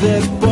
deporte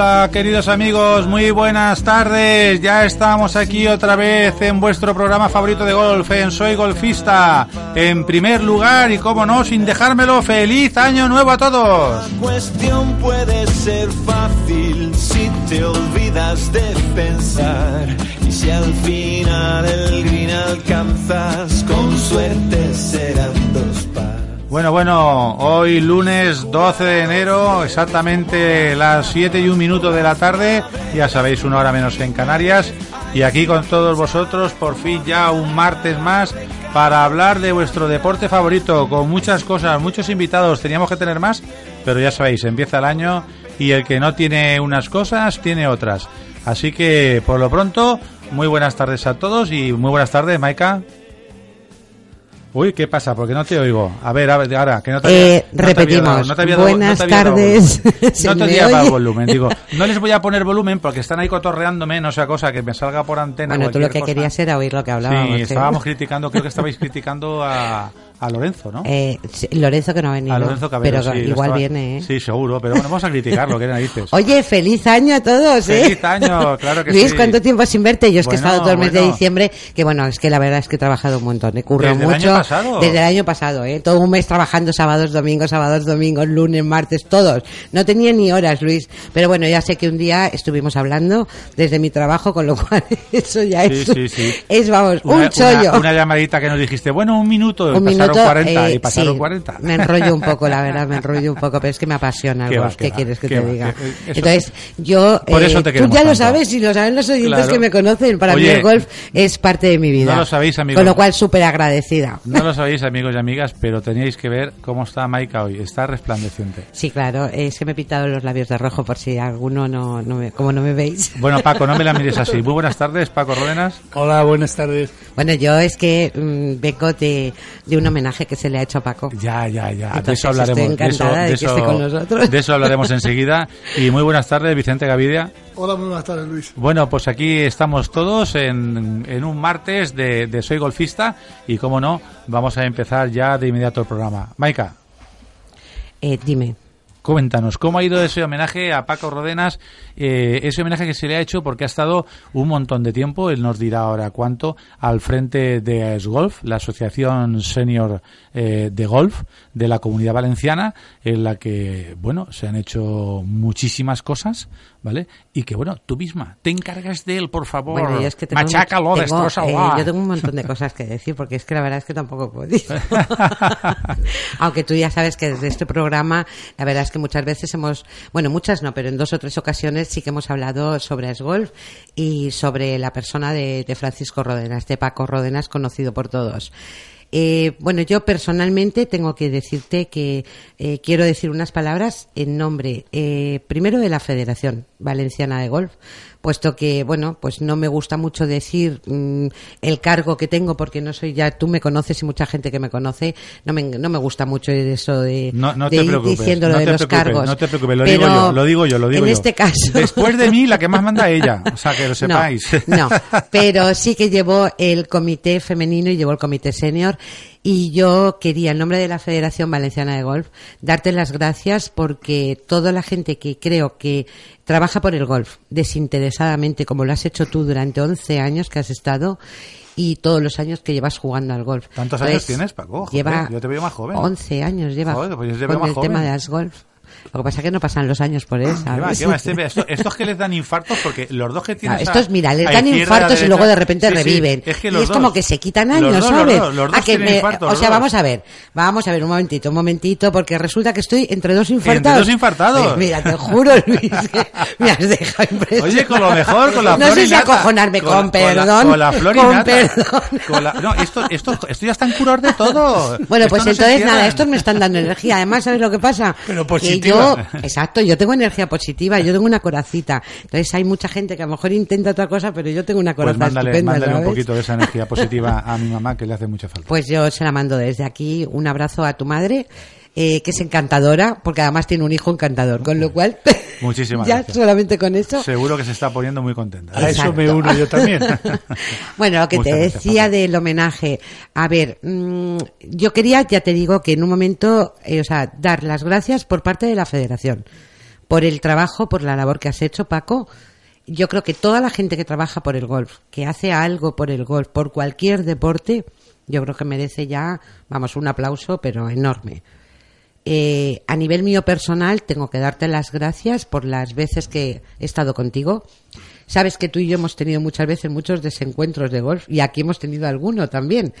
hola, queridos amigos, muy buenas tardes. Ya estamos aquí otra vez en vuestro programa favorito de golf, en Soy Golfista. En primer lugar, y como no, sin dejármelo, feliz año nuevo a todos. La cuestión puede ser fácil si te olvidas de pensar y si al final el green alcanzas, con suerte par. Bueno, bueno, hoy lunes 12 de enero, exactamente las 7 y un minuto de la tarde, ya sabéis, una hora menos en Canarias, y aquí con todos vosotros, por fin ya un martes más, para hablar de vuestro deporte favorito, con muchas cosas, muchos invitados, teníamos que tener más, pero ya sabéis, empieza el año y el que no tiene unas cosas, tiene otras. Así que, por lo pronto, muy buenas tardes a todos y muy buenas tardes, Maika. Uy, ¿qué pasa? Porque no te oigo. A ver, a ver, ahora, que no te había- Eh, no te había repetimos. dado- no te había dado- Buenas no te había dado tardes. volumen. ¿Se No te había dado volumen. Digo, no les voy a poner volumen porque están ahí cotorreándome, no sea cosa que me salga por antena. Bueno, tú lo que cosa. querías era oír lo que hablábamos. Sí, ¿eh? estábamos criticando, creo que estabais criticando a, a Lorenzo, ¿no? Eh, sí, Lorenzo que no ha venido. a Lorenzo Cabero, pero sí, igual estaba- viene, ¿eh? Sí, seguro, pero bueno, vamos a criticarlo, ¿qué narices? Oye, feliz año a todos, ¿eh? Feliz año, claro que Luis, sí. ¿cuánto tiempo sin verte? Yo es que he estado todo el mes de diciembre, que bueno, es que la verdad es que he trabajado un montón, he currado Desde el mucho. año pasado. Desde el año pasado, ¿eh? Todo un mes trabajando sábados, domingos, sábados, domingos, lunes, martes, todos. No tenía ni horas, Luis. Pero bueno, ya sé que un día estuvimos hablando desde mi trabajo, con lo cual eso ya Sí, es, sí, sí. es, vamos, Una, un chollo. una- una llamadita que nos dijiste, bueno, un minuto, un pasaron minuto 40 eh, y pasaron sí, 40. me enrollo un poco la verdad me enrollo un poco pero es que me apasiona el golf qué quieres que te va, diga que- eso entonces yo Por eh, eso te tú ya lo tanto. sabes y lo saben los oyentes Claro. que me conocen para mí Oye, el golf es parte de mi vida no lo sabéis, amigos. con lo cual súper agradecida No lo sabéis, amigos y amigas, pero teníais que ver cómo está Maika hoy. Está resplandeciente. sí claro es que me he pintado los labios de rojo por si alguno no, no me, como no me veis Bueno, Paco, no me la mires así. Muy buenas tardes, Paco Ródenas. Hola, buenas tardes. bueno yo es que mm, vengo de, de un homenaje que se le ha hecho a Paco Ya, ya, ya. de Entonces, eso hablaremos. estoy encantada de que esté con nosotros. de eso hablaremos enseguida. Y muy buenas tardes, Vicente Gavidia. Hola, muy buenas tardes, Luis. Bueno, pues aquí estamos todos en, en un martes de, de Soy Golfista y, como no, vamos a empezar ya de inmediato el programa. Maika, eh, dime Coméntanos, ¿cómo ha ido ese homenaje a Paco Rodenas? Eh, ese homenaje que se le ha hecho porque ha estado un montón de tiempo, él nos dirá ahora cuánto, al frente de AES Golf, la asociación senior eh, de golf de la comunidad valenciana, en la que, bueno, se han hecho muchísimas cosas, ¿vale? Y que, bueno, tú misma te encargas de él, por favor. Bueno, yo es que Machácalo, mucho- tengo, destrózalo. eh, yo tengo un montón de cosas que decir porque es que la verdad es que tampoco he podido. Aunque tú ya sabes que desde este programa, la verdad es que muchas veces hemos, bueno, muchas no, pero en dos o tres ocasiones sí que hemos hablado sobre Golf y sobre la persona de, de Francisco Rodenas, de Paco Rodenas, conocido por todos. Eh, bueno, yo personalmente tengo que decirte que eh, quiero decir unas palabras en nombre, eh, primero de la Federación Valenciana de Golf, puesto que, bueno, pues no me gusta mucho decir mm, el cargo que tengo porque no soy ya, tú me conoces y mucha gente que me conoce, no me, no me gusta mucho eso de, No, no de te ir diciendo lo no de los cargos. no te preocupes, lo Pero digo yo, lo digo yo, lo digo en yo. este caso. Después de mí, la que más manda ella, o sea, que lo sepáis. No, no, pero sí que llevó el comité femenino y llevó el comité senior. Y yo quería, en nombre de la Federación Valenciana de Golf, darte las gracias porque toda la gente que creo que trabaja por el golf desinteresadamente, como lo has hecho tú durante 11 años que has estado, y todos los años que llevas jugando al golf. ¿Tantos Entonces, años tienes, Paco? Joder, lleva yo te veo más joven. 11 años lleva Joder, pues yo te con más el joven. tema de las golf. Lo que pasa es que no pasan los años por eso. ¿Qué va, ¿sabes? qué va? Este- esto- estos que les dan infartos, porque los dos que tienen. Claro, estos, mira, les dan infartos y luego de repente reviven. Es que y es como dos- que se quitan los años, los ¿sabes? dos, los dos Ah, que tienen me- infartos, o sea, vamos a ver, vamos a ver, un momentito, un momentito, porque resulta que estoy entre dos infartados. dos infartados. Pues mira, te juro, Luis, que me has dejado impresionado. Oye, con lo mejor, con la No flor sé si acojonarme, con, la- perdón. Con la flor y con perdón. Con la- no, esto, esto, esto ya está en curar de todo. Bueno, Esto pues no entonces nada, estos me están dando energía. Además, ¿sabes lo que pasa? Pero si yo, exacto, yo tengo energía positiva, yo tengo una coracita. Entonces hay mucha gente que a lo mejor intenta otra cosa, pero yo tengo una Pues coraza mándale, estupenda, mándale un poquito de esa energía positiva a mi mamá que le hace mucha falta. Pues yo se la mando desde aquí un abrazo a tu madre, eh, que es encantadora, porque además tiene un hijo encantador, con lo cual Muchísimas ya gracias. solamente con eso. Seguro que se está poniendo muy contenta. A eso me uno yo también. Bueno, lo que Muchas te gracias, decía del homenaje. A ver, mm, yo quería, ya te digo, que en un momento, eh, o sea, dar las gracias por parte de la Federación, por el trabajo, por la labor que has hecho, Paco. Yo creo que toda la gente que trabaja por el golf, que hace algo por el golf, por cualquier deporte, yo creo que merece ya, vamos, un aplauso, pero enorme. Eh, a nivel mío personal, tengo que darte las gracias por las veces que he estado contigo. Sabes que tú y yo hemos tenido muchas veces muchos desencuentros de golf y aquí hemos tenido alguno también.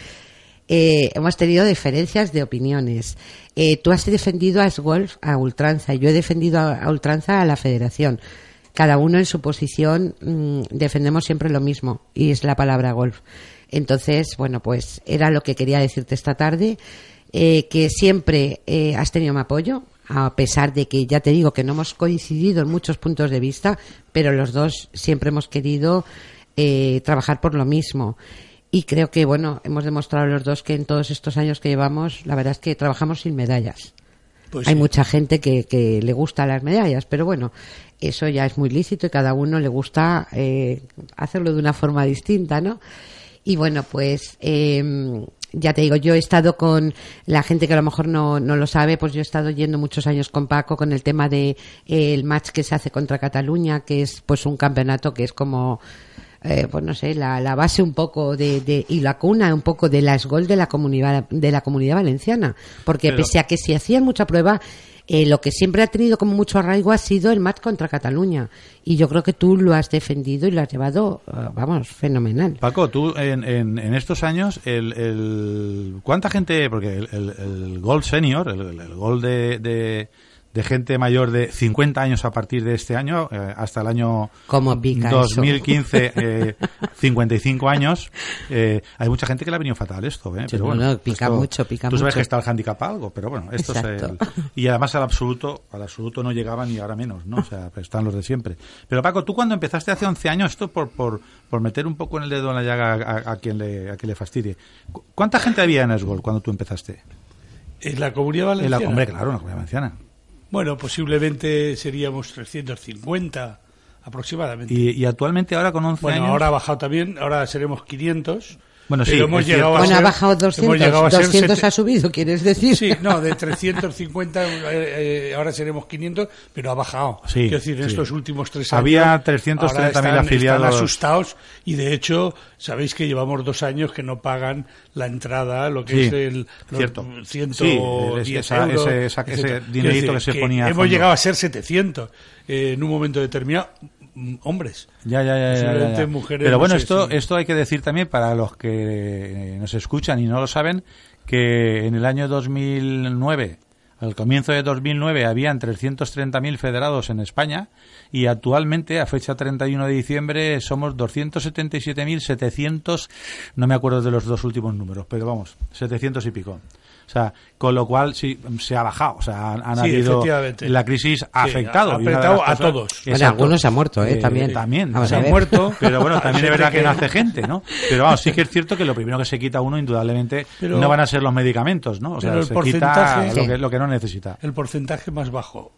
Eh, hemos tenido diferencias de opiniones. Eh, tú has defendido a Golf a ultranza, yo he defendido a, a ultranza a la federación. Cada uno en su posición mm, defendemos siempre lo mismo y es la palabra golf. Entonces, bueno, pues era lo que quería decirte esta tarde, eh, que siempre eh, has tenido mi apoyo, a pesar de que ya te digo que no hemos coincidido en muchos puntos de vista, pero los dos siempre hemos querido eh, trabajar por lo mismo. Y creo que, bueno, hemos demostrado los dos que en todos estos años que llevamos, la verdad es que trabajamos sin medallas. Pues Hay sí. mucha gente que, que le gusta las medallas, pero bueno, eso ya es muy lícito y cada uno le gusta eh, hacerlo de una forma distinta, ¿no? Y bueno, pues eh, ya te digo, yo he estado con la gente que a lo mejor no, no lo sabe, pues yo he estado yendo muchos años con Paco con el tema de eh, el match que se hace contra Cataluña, que es pues un campeonato que es como eh, pues no sé, la, la base un poco de, de- y la cuna un poco de la esgol de la comunidad de la comunidad valenciana, porque Pero- pese a que se hacían mucha prueba, eh, lo que siempre ha tenido como mucho arraigo ha sido el match contra Cataluña y yo creo que tú lo has defendido y lo has llevado, eh, vamos, fenomenal. Paco, tú en, en, estos años, el, el- ¿cuánta gente, porque el, gol senior, el- el gol de, de, de gente mayor de 50 años a partir de este año, eh, hasta el año Como pica eso. 2015, eh, 55 años, eh, hay mucha gente que le ha venido fatal esto, ¿eh? Pero bueno, bueno, pica esto- mucho, pica Tú sabes mucho. que está el handicap algo, pero bueno, esto es Exacto. el- y además al absoluto, al absoluto no llegaban y ahora menos, ¿no? O sea, pues están los de siempre. Pero Paco, tú cuando empezaste hace 11 años, esto por, por, por meter un poco en el dedo en la llaga a, a quien le, a quien le fastidie. ¿cu- ¿Cuánta gente había en Esgol cuando tú empezaste? En la comunidad En la, valenciana. hombre, claro, en la comunidad valenciana. Bueno, posiblemente seríamos 350 aproximadamente. Y, y actualmente ahora con 11 bueno, años... ahora ha bajado también, ahora seremos 500. Bueno, sí, pero hemos es llegado cierto. a Bueno, ser, ha bajado hemos 200, llegado a ser 200 sete- ha subido, ¿quieres decir? Sí, no, de 350 eh, eh, ahora seremos 500, pero ha bajado. Sí, Quiero decir, en sí. estos últimos tres años. Había 330.000 ahora están- afiliados. Están asustados y de hecho, sabéis que llevamos dos años que no pagan la entrada, lo que Sí, es el cierto. 110 Sí, esa- euros, ese- esa- ese dinerito Quiero que se decir, ponía Hemos llegado a ser 700 eh, en un momento determinado. Hombres. Ya, ya, ya, ya, ya, mujeres, Pero no bueno, sé esto, esto hay que decir también para los que nos escuchan y no lo saben, que en el año 2009, al comienzo de 2009, habían 330.000 federados en España y actualmente, a fecha 31 de diciembre, somos 277.700, no me acuerdo de los dos últimos números, pero vamos, 700 y pico. O sea, con lo cual sí se ha bajado, o sea, han, han Sí, habido efectivamente. la crisis ha Sí, afectado, ha a cosas- todos. Bueno, algunos se han muerto, ¿eh? También. También, Vamos se han muerto, pero bueno, también es verdad que hace gente, ¿no? Pero vamos, sí que es cierto que lo primero que se quita uno, indudablemente, Pero- no van a ser los medicamentos, ¿no? O sea, pero el se porcentaje- quita lo que, lo que no necesita. El porcentaje más bajo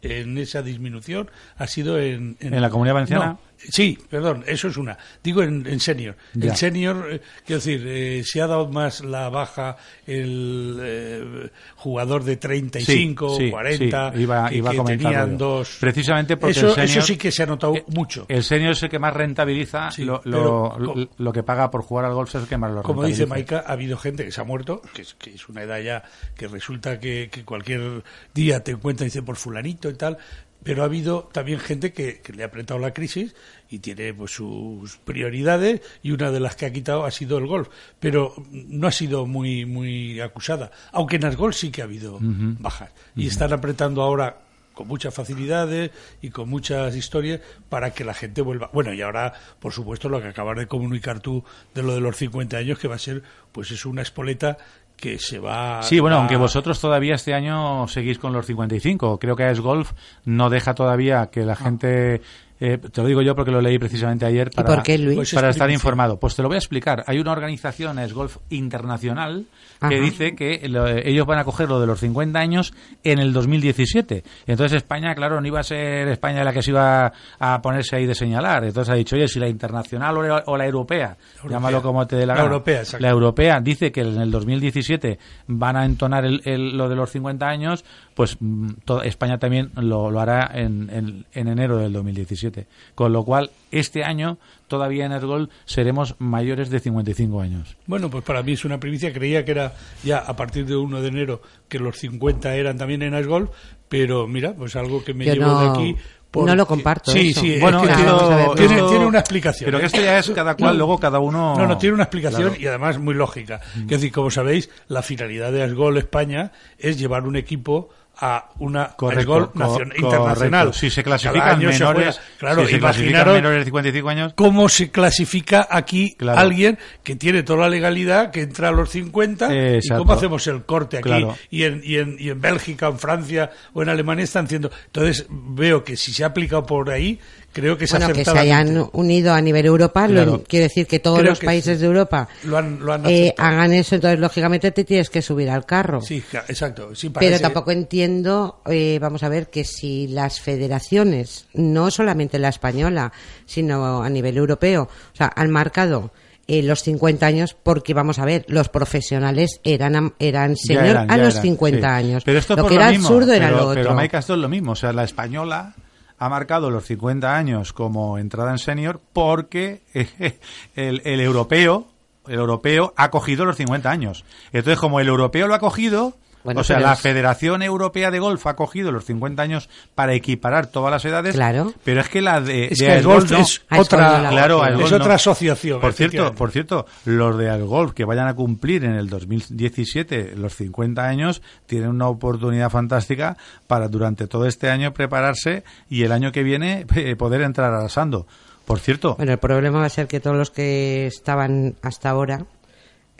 en esa disminución ha sido en... ¿En la Comunidad Valenciana? No, sí, perdón, eso es una. Digo en, en senior. Ya. El senior, eh, quiero decir, eh, se ha dado más la baja el eh, jugador de 35, Sí, sí, 40, sí, iba- que, iba que tenían dos... Precisamente porque eso, el senior- eso sí que se ha notado Eh, mucho. El senior es el que más rentabiliza, lo, pero lo, que paga por jugar al golf es el que más lo Como dice. Maika, ha habido gente que se ha muerto, que es, que es una edad ya que resulta que, que cualquier día te encuentra y dice por fulanito y tal, pero ha habido también gente que, que le ha apretado la crisis y tiene pues sus prioridades y una de las que ha quitado ha sido el golf, pero no ha sido muy muy acusada, aunque en el golf sí que ha habido bajas. Y están apretando ahora con muchas facilidades y con muchas historias para que la gente vuelva. Bueno, y ahora, por supuesto, lo que acabas de comunicar tú de lo de los 50 años, que va a ser, pues es una espoleta que se va. Sí, bueno, a- aunque vosotros todavía este año seguís con los 55. Creo que AES Golf no deja todavía que la gente. Eh, te lo digo yo porque lo leí precisamente ayer para, por qué, Luis? Pues para estar explicación. informado. Pues te lo voy a explicar. Hay una organización, AES Golf Internacional, que Ajá. dice que lo- ellos van a coger lo de los 50 años en el 2017. Entonces España, claro, no iba a ser España la que se iba a ponerse ahí de señalar. Entonces ha dicho, oye, si la internacional o la, o la europea, Europea. llámalo como te dé la La gana. europea, exacto. La europea dice que en el 2017 van a entonar el- el- lo de los 50 años, pues mm, toda España también lo, lo hará en, en- en enero del 2017. Con lo cual, este año todavía en Ergol seremos mayores de 55 años. Bueno, pues para mí es una primicia. Creía que era ya a partir de 1 de enero que los 50 eran también en Golf, pero mira, pues algo que me Yo llevo no- de aquí. no lo comparto Sí, eso. sí, es Bueno, que esto- tiene, ver, tiene- una explicación. Pero que ¿eh? esto ya es cada cual, No. luego cada uno... No, no, tiene una explicación Claro. y además muy lógica. Es decir, como sabéis, la finalidad de Asgol España es llevar un equipo a una Correcto, Asgol co- nacion- correcto. internacional. Si se clasifican se menores, juega- claro, si se clasifican menores de 55 años, cómo se clasifica aquí Claro. alguien que tiene toda la legalidad, que entra a los 50 y cómo hacemos el corte aquí Claro. y, en, y, en, y en Bélgica, en Francia o en Alemania están haciendo. Entonces veo que si se ha aplicado por ahí, creo que es Bueno, que se hayan unido a nivel Europa, lo- Claro. quiere decir que todos Creo los que países sí. de Europa Lo han, lo han eh, hagan eso, entonces lógicamente te tienes que subir al carro. Sí, exacto. Sí, Pero tampoco entiendo, eh, vamos a ver, que si las federaciones, no solamente la española, sino a nivel europeo, o sea, han marcado eh, los 50 años porque, vamos a ver, los profesionales eran, am- eran señor eran, a los eran, 50 sí. años. Pero esto lo por que era mismo, absurdo era pero, lo otro. Pero, esto es lo mismo. O sea, la española ha marcado los 50 años como entrada en senior porque el, el europeo el europeo ha cogido los 50 años. Entonces, como el europeo lo ha cogido, Bueno, o sea, la es- Federación Europea de Golf ha cogido los 50 años para equiparar todas las edades. Claro. Pero es que la de, Es de que el Airgolf golf no. es Ah, es otra, Claro, Es al golf otra asociación. Por cierto, por cierto, los de Algolf que vayan a cumplir en el 2017 los 50 años tienen una oportunidad fantástica para durante todo este año prepararse y el año que viene eh, poder entrar arrasando. Por cierto, Bueno, el problema va a ser que todos los que estaban hasta ahora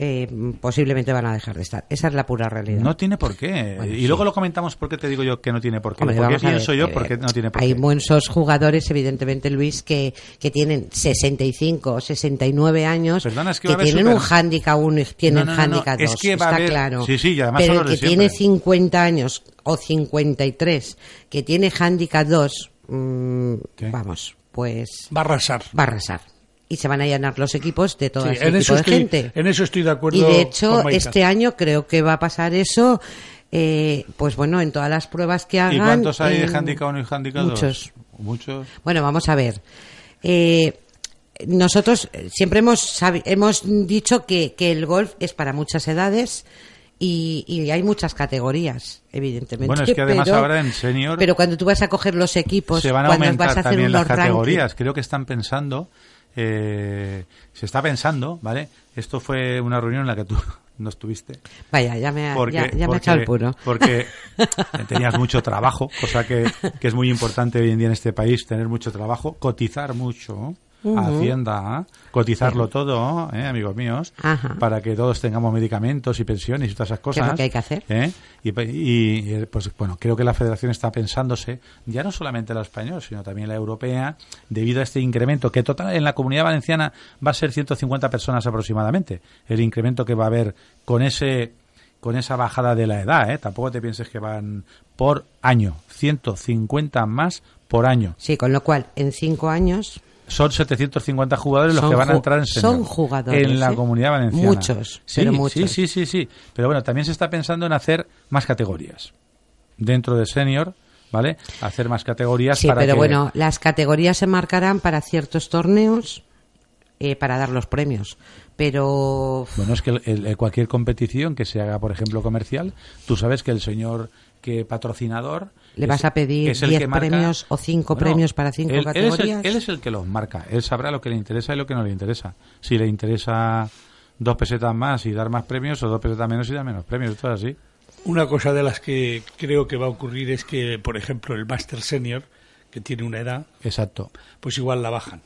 eh, posiblemente van a dejar de estar. Esa es la pura realidad. no tiene por qué. Bueno, y sí. luego lo comentamos por qué te digo yo que no tiene por qué. Hombre, ¿Por qué vamos a ver, pienso yo? Porque no tiene por Hay qué. muchos jugadores, evidentemente, Luis, que, que tienen 65 o 69 años, Perdona, es que tienen super- un handicap 1 y tienen No, no, no, no, handicap es 2, que va a está haber- claro. sí, sí, y además Pero el que tiene siempre. 50 años o 53, que tiene handicap 2, mm, ¿Qué? vamos, pues Va a arrasar. va a arrasar. Y se van a llenar los equipos de todo Sí, ese en, tipo eso de estoy, gente. en eso estoy de acuerdo. Y de con hecho, Maika. este año creo que va a pasar eso, eh, pues bueno, en todas las pruebas que hagan. ¿Y cuántos hay de handicap 1 y handicap 2? Muchos. Muchos. Bueno, vamos a ver. Eh, nosotros siempre hemos, hemos dicho que, que el golf es para muchas edades y, y hay muchas categorías, evidentemente. Bueno, es que además pero- ahora en senior Pero cuando tú vas a coger los equipos, se van a cuando aumentar vas a hacer también unos las categorías. rankings, Creo que están pensando, eh, se está pensando, ¿vale? Esto fue una reunión en la que tú no estuviste. Vaya, ya me ha, Porque, ya, ya me ha porque- echado el puro. Porque tenías mucho trabajo, cosa que, que es muy importante hoy en día en este país, tener mucho trabajo, cotizar mucho. A Hacienda, cotizarlo todo, ¿eh, amigos míos, Ajá. para que todos tengamos medicamentos y pensiones y todas esas cosas. es lo que hay que hacer. ¿eh? Y, y, pues bueno, creo que la Federación está pensándose, ya no solamente la española, sino también la europea, debido a este incremento, que total en la comunidad valenciana va a ser 150 personas aproximadamente, el incremento que va a haber con ese con esa bajada de la edad, ¿eh? tampoco te pienses que van por año, 150 más por año. Sí, con lo cual, en cinco años, Son 750 jugadores los que van a entrar en senior. son jugadores, En la ¿eh? comunidad valenciana. Muchos, sí, pero Sí, muchos. sí, sí, sí. Pero bueno, también se está pensando en hacer más categorías. Dentro de senior, ¿vale? Hacer más categorías sí, para pero que... bueno, las categorías se marcarán para ciertos torneos eh, para dar los premios. Pero Bueno, es que el- el- cualquier competición que se haga, por ejemplo, comercial, tú sabes que el señor que patrocinador... ¿Le es- vas a pedir es el 10 que marca- premios o cinco premios para cinco él- él es el- categorías? Él es, el, que los marca. Él sabrá lo que le interesa y lo que no le interesa. Si le interesa dos pesetas más y dar más premios o dos pesetas menos y dar menos premios. Esto es así. Una cosa de las que creo que va a ocurrir es que, por ejemplo, el Master Senior, que tiene una edad, Exacto. pues igual la bajan.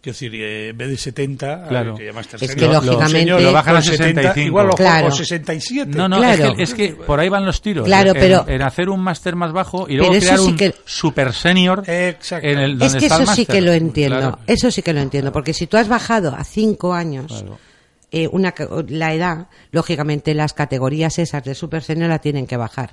Quiero decir, eh, en vez de 70, Claro. que llamas Es tercer que, lógicamente- señor, Lo bajan a con 70, 65. Igual lo Claro. o 67. No, no, Claro. es, que, es que por ahí van los tiros. Claro, en, pero- en hacer un máster más bajo y luego crear sí un que- super senior Exacto. en el Es donde que está el eso sí máster. que lo entiendo. Claro. Eso sí que lo entiendo. Porque si tú has bajado a cinco años Claro. eh, una, la edad, lógicamente las categorías esas de Super Senior la tienen que bajar.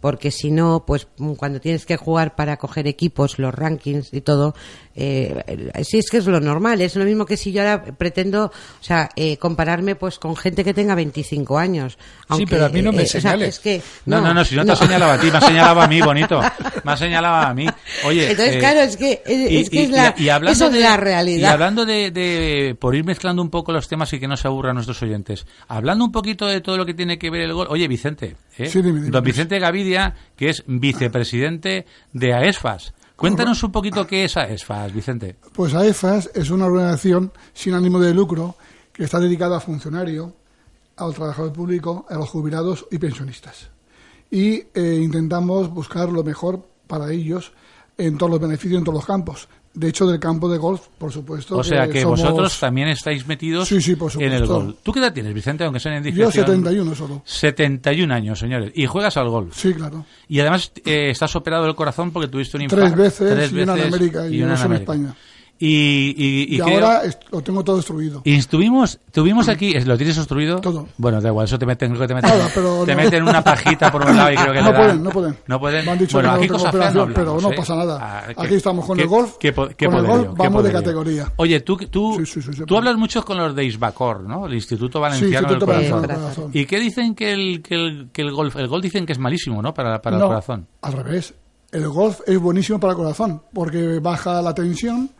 Porque si no, pues mm, cuando tienes que jugar para coger equipos, los rankings y todo, eh, sí es que es lo normal. Es lo mismo que si yo ahora pretendo, o sea, eh, compararme pues con gente que tenga 25 años. Aunque, pero a mí no me eh, o sea, señales. es que, No, no, no, si no te ha señalado a ti, me ha señalado a mí, bonito. Me ha señalado a mí. Oye, Entonces, eh, claro, es que, es, es que es la, y hablando eso es de- la Y realidad. hablando de, de- por ir mezclando un poco los temas y que no se aburran nuestros oyentes, hablando un poquito de todo lo que tiene que ver el gol. Oye, Vicente, ¿eh? Sí, dime, dime. don Vicente Que es vicepresidente de AESFAS. Cuéntanos un poquito qué es AESFAS, Vicente. Pues AEFAS es una organización sin ánimo de lucro que está dedicada a funcionarios, al trabajador público, a los jubilados y pensionistas. Y eh, intentamos buscar lo mejor para ellos en todos los beneficios, en todos los campos. De hecho, del campo de golf, por supuesto. O sea que somos- vosotros también estáis metidos Sí, sí, por en el supuesto. gol. ¿Tú qué edad tienes, Vicente? Aunque sea en Yo indiscreción. 71 solo. 71 años, señores. Y juegas al golf. Sí, claro. Y además eh, estás operado del corazón porque tuviste un infarto. Tres veces y una en América y una dos en España. Y, y, Y, y creo- ahora lo tengo todo destruido. y estuvimos, tuvimos aquí, ¿lo tienes obstruido? Todo. Bueno, da igual, eso te meten, te meten, Nada, pero te no. meten una pajita por un lado y creo que No dan- pueden, no pueden. No pueden. Me han dicho bueno, que no aquí tengo cosas feas operación, no pero no ¿eh? pasa nada. Ah, Aquí estamos con el golf, qué qué con el golf qué vamos de categoría. Oye, tú, tú, Sí, sí, sí, tú hablas mucho con los de Isbacor, ¿no? El Instituto Valenciano del Corazón. Corazón. ¿Y qué dicen que el, que el, que el golf, el golf dicen que es malísimo, ¿no? Para, para el No, corazón. Al revés. El golf es buenísimo para el corazón porque baja la tensión,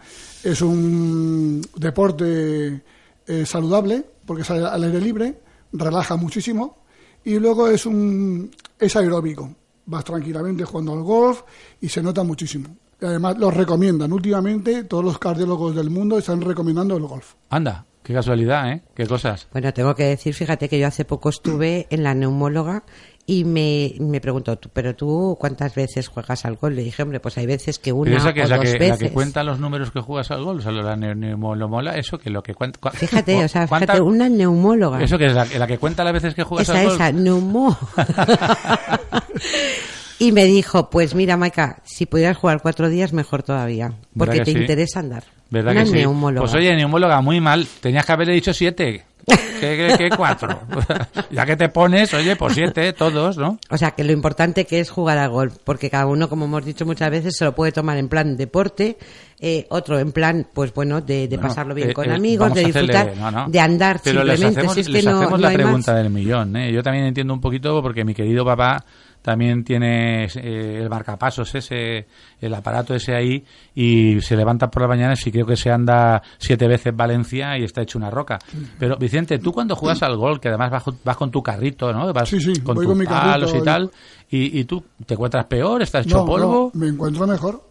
es un deporte eh, saludable porque sale al aire libre, relaja muchísimo y luego es un es aeróbico. Vas tranquilamente jugando al golf y se nota muchísimo. Y además lo recomiendan. Últimamente todos los cardiólogos del mundo están recomendando el golf. Anda, qué casualidad, ¿eh? Qué cosas. Bueno, tengo que decir, fíjate que yo hace poco estuve en la neumóloga y me, me preguntó, "Tú, pero tú cuántas veces juegas al gol? Le dije, hombre, pues hay veces que una esa que o es la dos que, la veces. que cuenta los números que juegas al gol, o sea, la ne- nemo- lo mola, eso que lo que cuenta. cua- Fíjate, o sea, ¿cuánta- fíjate, una neumóloga. Eso que es la, la que cuenta las veces que juegas esa, al gol. esa, neumó. y me dijo, pues mira, Maika, si pudieras jugar cuatro días, mejor todavía. Porque que te sí? interesa andar. ¿Verdad una que sí? neumóloga. Pues oye, neumóloga, muy mal. Tenías que haberle dicho siete. ¿Qué, qué, qué cuatro? ya que te pones, oye, pues siete, todos, ¿no? O sea, que lo importante que es jugar al golf, porque cada uno, como hemos dicho muchas veces, se lo puede tomar en plan deporte, eh, otro en plan, pues bueno, de, de Bueno, pasarlo bien eh, con eh, amigos, de hacerle- disfrutar, no, no. de andar Pero les simplemente. hacemos, si es que les no, hacemos la pregunta del millón. ¿eh? Yo también entiendo un poquito porque mi querido papá también tiene eh, el marcapasos ese, el aparato ese ahí y se levanta por las mañanas y creo que se anda siete veces Valencia y está hecho una roca. Pero Vicente, tú cuando juegas al gol, que además vas, con- vas con tu carrito, ¿no? Vas Sí, sí, con voy tus con mi palos carrito y y- tal, y, y tú te encuentras peor, estás hecho No, polvo. no, me encuentro mejor.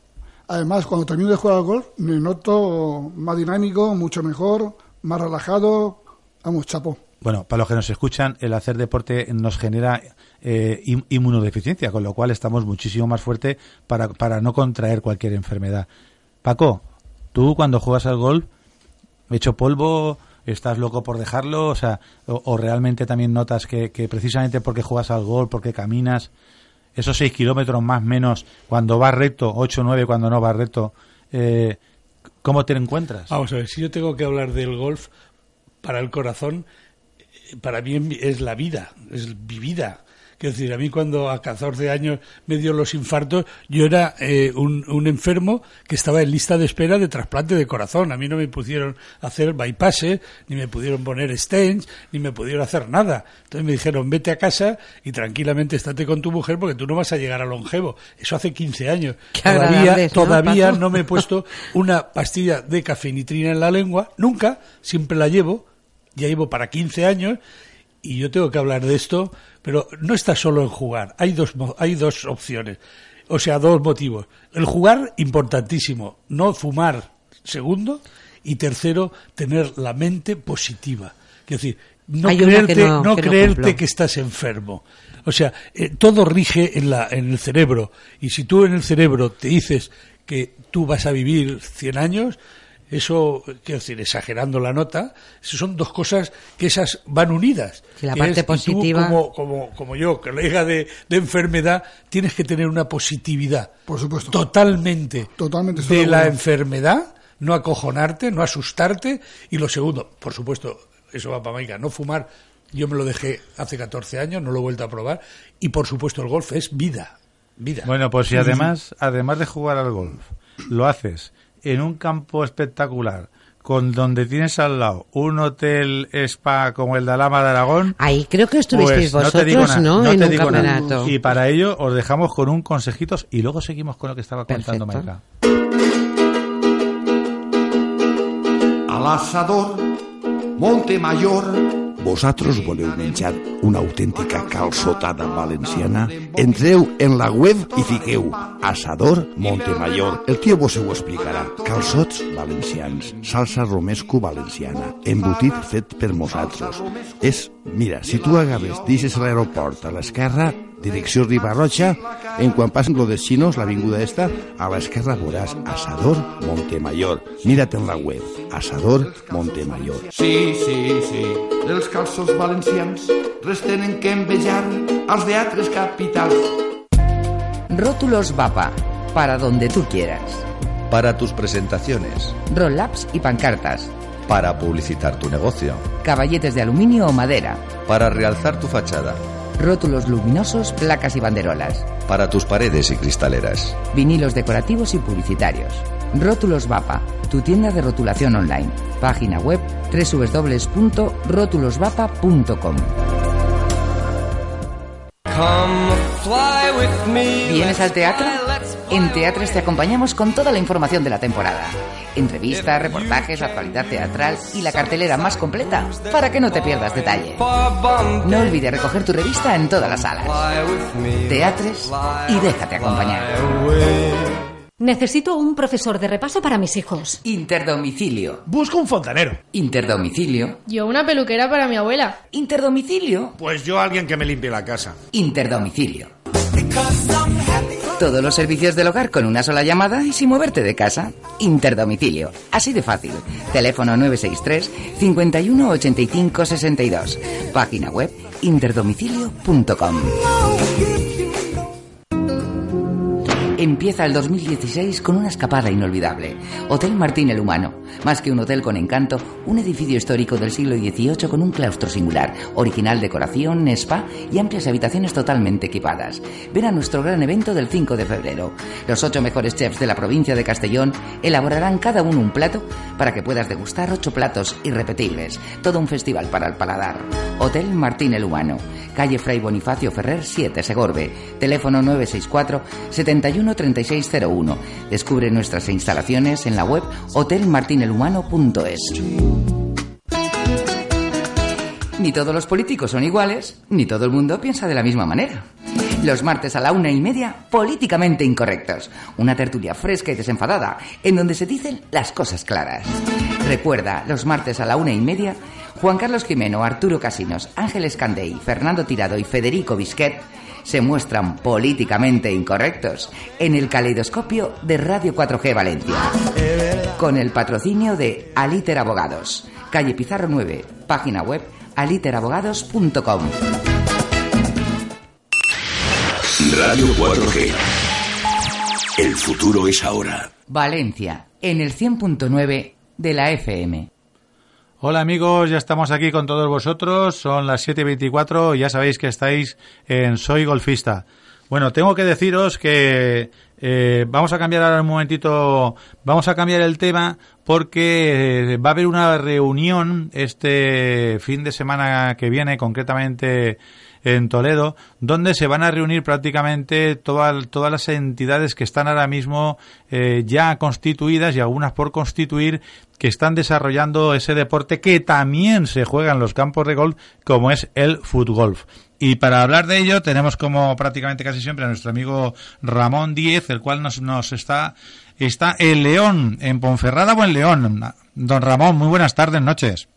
Además, cuando termino de jugar al golf, me noto más dinámico, mucho mejor, más relajado. Vamos, chapo. Bueno, para los que nos escuchan, el hacer deporte nos genera eh, inmunodeficiencia, con lo cual estamos muchísimo más fuertes para, para no contraer cualquier enfermedad. Paco, tú cuando juegas al golf, hecho polvo, estás loco por dejarlo, o sea, o, realmente también notas que, que precisamente porque juegas al golf, porque caminas, esos seis kilómetros más menos, cuando vas recto, ocho o nueve cuando no vas recto, eh, ¿cómo te encuentras? Vamos a ver, si yo tengo que hablar del golf, para el corazón, eh, para mí es la vida, es mi vida. Quiero decir, a mí cuando a 14 años me dio los infartos, yo era eh, un, un enfermo que estaba en lista de espera de trasplante de corazón. A mí no me pudieron hacer bypasses, ni me pudieron poner stents, ni me pudieron hacer nada. Entonces me dijeron, vete a casa y tranquilamente estate con tu mujer porque tú no vas a llegar a longevo. Eso hace 15 años. Todavía, ¿no, todavía no me he puesto una pastilla de cafeinitrina en la lengua, nunca, siempre la llevo, ya llevo para 15 años y yo tengo que hablar de esto, pero no está solo en jugar, hay dos, hay dos opciones, o sea, dos motivos. El jugar, importantísimo, no fumar, segundo, y tercero, tener la mente positiva. Es decir, no Hay una que creerte, no- no que no creerte que estás enfermo. O sea, eh, todo rige en, la, en el cerebro. Y si tú en el cerebro te dices que tú vas a vivir 100 años, eso, quiero decir, exagerando la nota, son dos cosas que esas van unidas. la parte positiva. como, como, como yo, colega de, de enfermedad, tienes que tener una positividad. Por supuesto. Totalmente. Totalmente. De la enfermedad, no acojonarte, no asustarte. Y lo segundo, por supuesto, eso va para Maica, no fumar. Yo me lo dejé hace 14 años, no lo he vuelto a probar. Y por supuesto, el golf es vida. Vida. Bueno, pues si además, además de jugar al golf, lo haces en un campo espectacular, con donde tienes al lado un hotel spa como el de Alama de Aragón. Ahí creo que estuvisteis pues, vosotros, ¿no? no en te un digo campeonato. nada. Y para ello os dejamos con un consejitos y luego seguimos con lo que estaba contando. Maika. A l'assador, Montemayor, vosaltres voleu menjar una autèntica calçotada valenciana? Entreu en la web i fiqueu Asador Montemayor. El tio vos ho explicarà. Calçots valencians, salsa romesco valenciana, embotit fet per nosaltres. És, mira, si tu agarres, deixes l'aeroport a l'esquerra, direcció Ribarroja, en quan passen lo de Chinos, l'avinguda esta, a l'esquerra veuràs Asador Montemayor. Mira't en la web, Asador Montemayor. Sí, sí, sí, els calços valencians res tenen que envejar als de altres capitals. Rótulos Vapa, para donde tú quieras. Para tus presentaciones, Roll-ups y pancartas. para publicitar tu negocio, Caballetes de aluminio o madera. para realzar tu fachada, Rótulos luminosos, placas y banderolas. para tus paredes y cristaleras. Vinilos decorativos y publicitarios. Rótulos Vapa, tu tienda de rotulación online. Página web www.rótulosvapa.com. ¿Vienes al teatro? En Teatres te acompañamos con toda la información de la temporada. Entrevistas, reportajes, actualidad teatral y la cartelera más completa para que no te pierdas detalle. No olvides recoger tu revista en todas las salas. Teatres y déjate acompañar. Necesito un profesor de repaso para mis hijos. Interdomicilio. Busca un fontanero. Interdomicilio. Yo una peluquera para mi abuela. Interdomicilio. Pues yo alguien que me limpie la casa. Interdomicilio. Todos los servicios del hogar con una sola llamada y sin moverte de casa. Interdomicilio. Así de fácil. Teléfono 963 51 85 62. Página web interdomicilio.com. Empieza el 2016 con una escapada inolvidable. Hotel Martín el Humano. Más que un hotel con encanto, un edificio histórico del siglo XVIII con un claustro singular, original decoración, spa y amplias habitaciones totalmente equipadas. Ven a nuestro gran evento del 5 de febrero. Los ocho mejores chefs de la provincia de Castellón elaborarán cada uno un plato para que puedas degustar ocho platos irrepetibles. Todo un festival para el paladar. Hotel Martín el Humano. Calle Fray Bonifacio Ferrer 7, Segorbe. Teléfono 964 71 3601. Descubre nuestras instalaciones en la web hotelmartinelhumano.es. Ni todos los políticos son iguales, ni todo el mundo piensa de la misma manera. Los martes a la una y media, políticamente incorrectos. Una tertulia fresca y desenfadada, en donde se dicen las cosas claras. Recuerda, los martes a la una y media, Juan Carlos Jimeno, Arturo Casinos, Ángeles Candey, Fernando Tirado y Federico Bisquet se muestran políticamente incorrectos en el caleidoscopio de Radio 4G Valencia. Con el patrocinio de Aliter Abogados, calle Pizarro 9, página web aliterabogados.com. Radio 4G. El futuro es ahora. Valencia, en el 100.9 de la FM. Hola amigos, ya estamos aquí con todos vosotros, son las 7.24 y ya sabéis que estáis en Soy Golfista. Bueno, tengo que deciros que eh, vamos a cambiar ahora un momentito, vamos a cambiar el tema porque eh, va a haber una reunión este fin de semana que viene, concretamente en Toledo, donde se van a reunir prácticamente todas, todas las entidades que están ahora mismo eh, ya constituidas y algunas por constituir que están desarrollando ese deporte que también se juega en los campos de golf, como es el futgolf. Y para hablar de ello tenemos como prácticamente casi siempre a nuestro amigo Ramón Díez, el cual nos, nos está, está en León, en Ponferrada o en León. Don Ramón, muy buenas tardes, noches.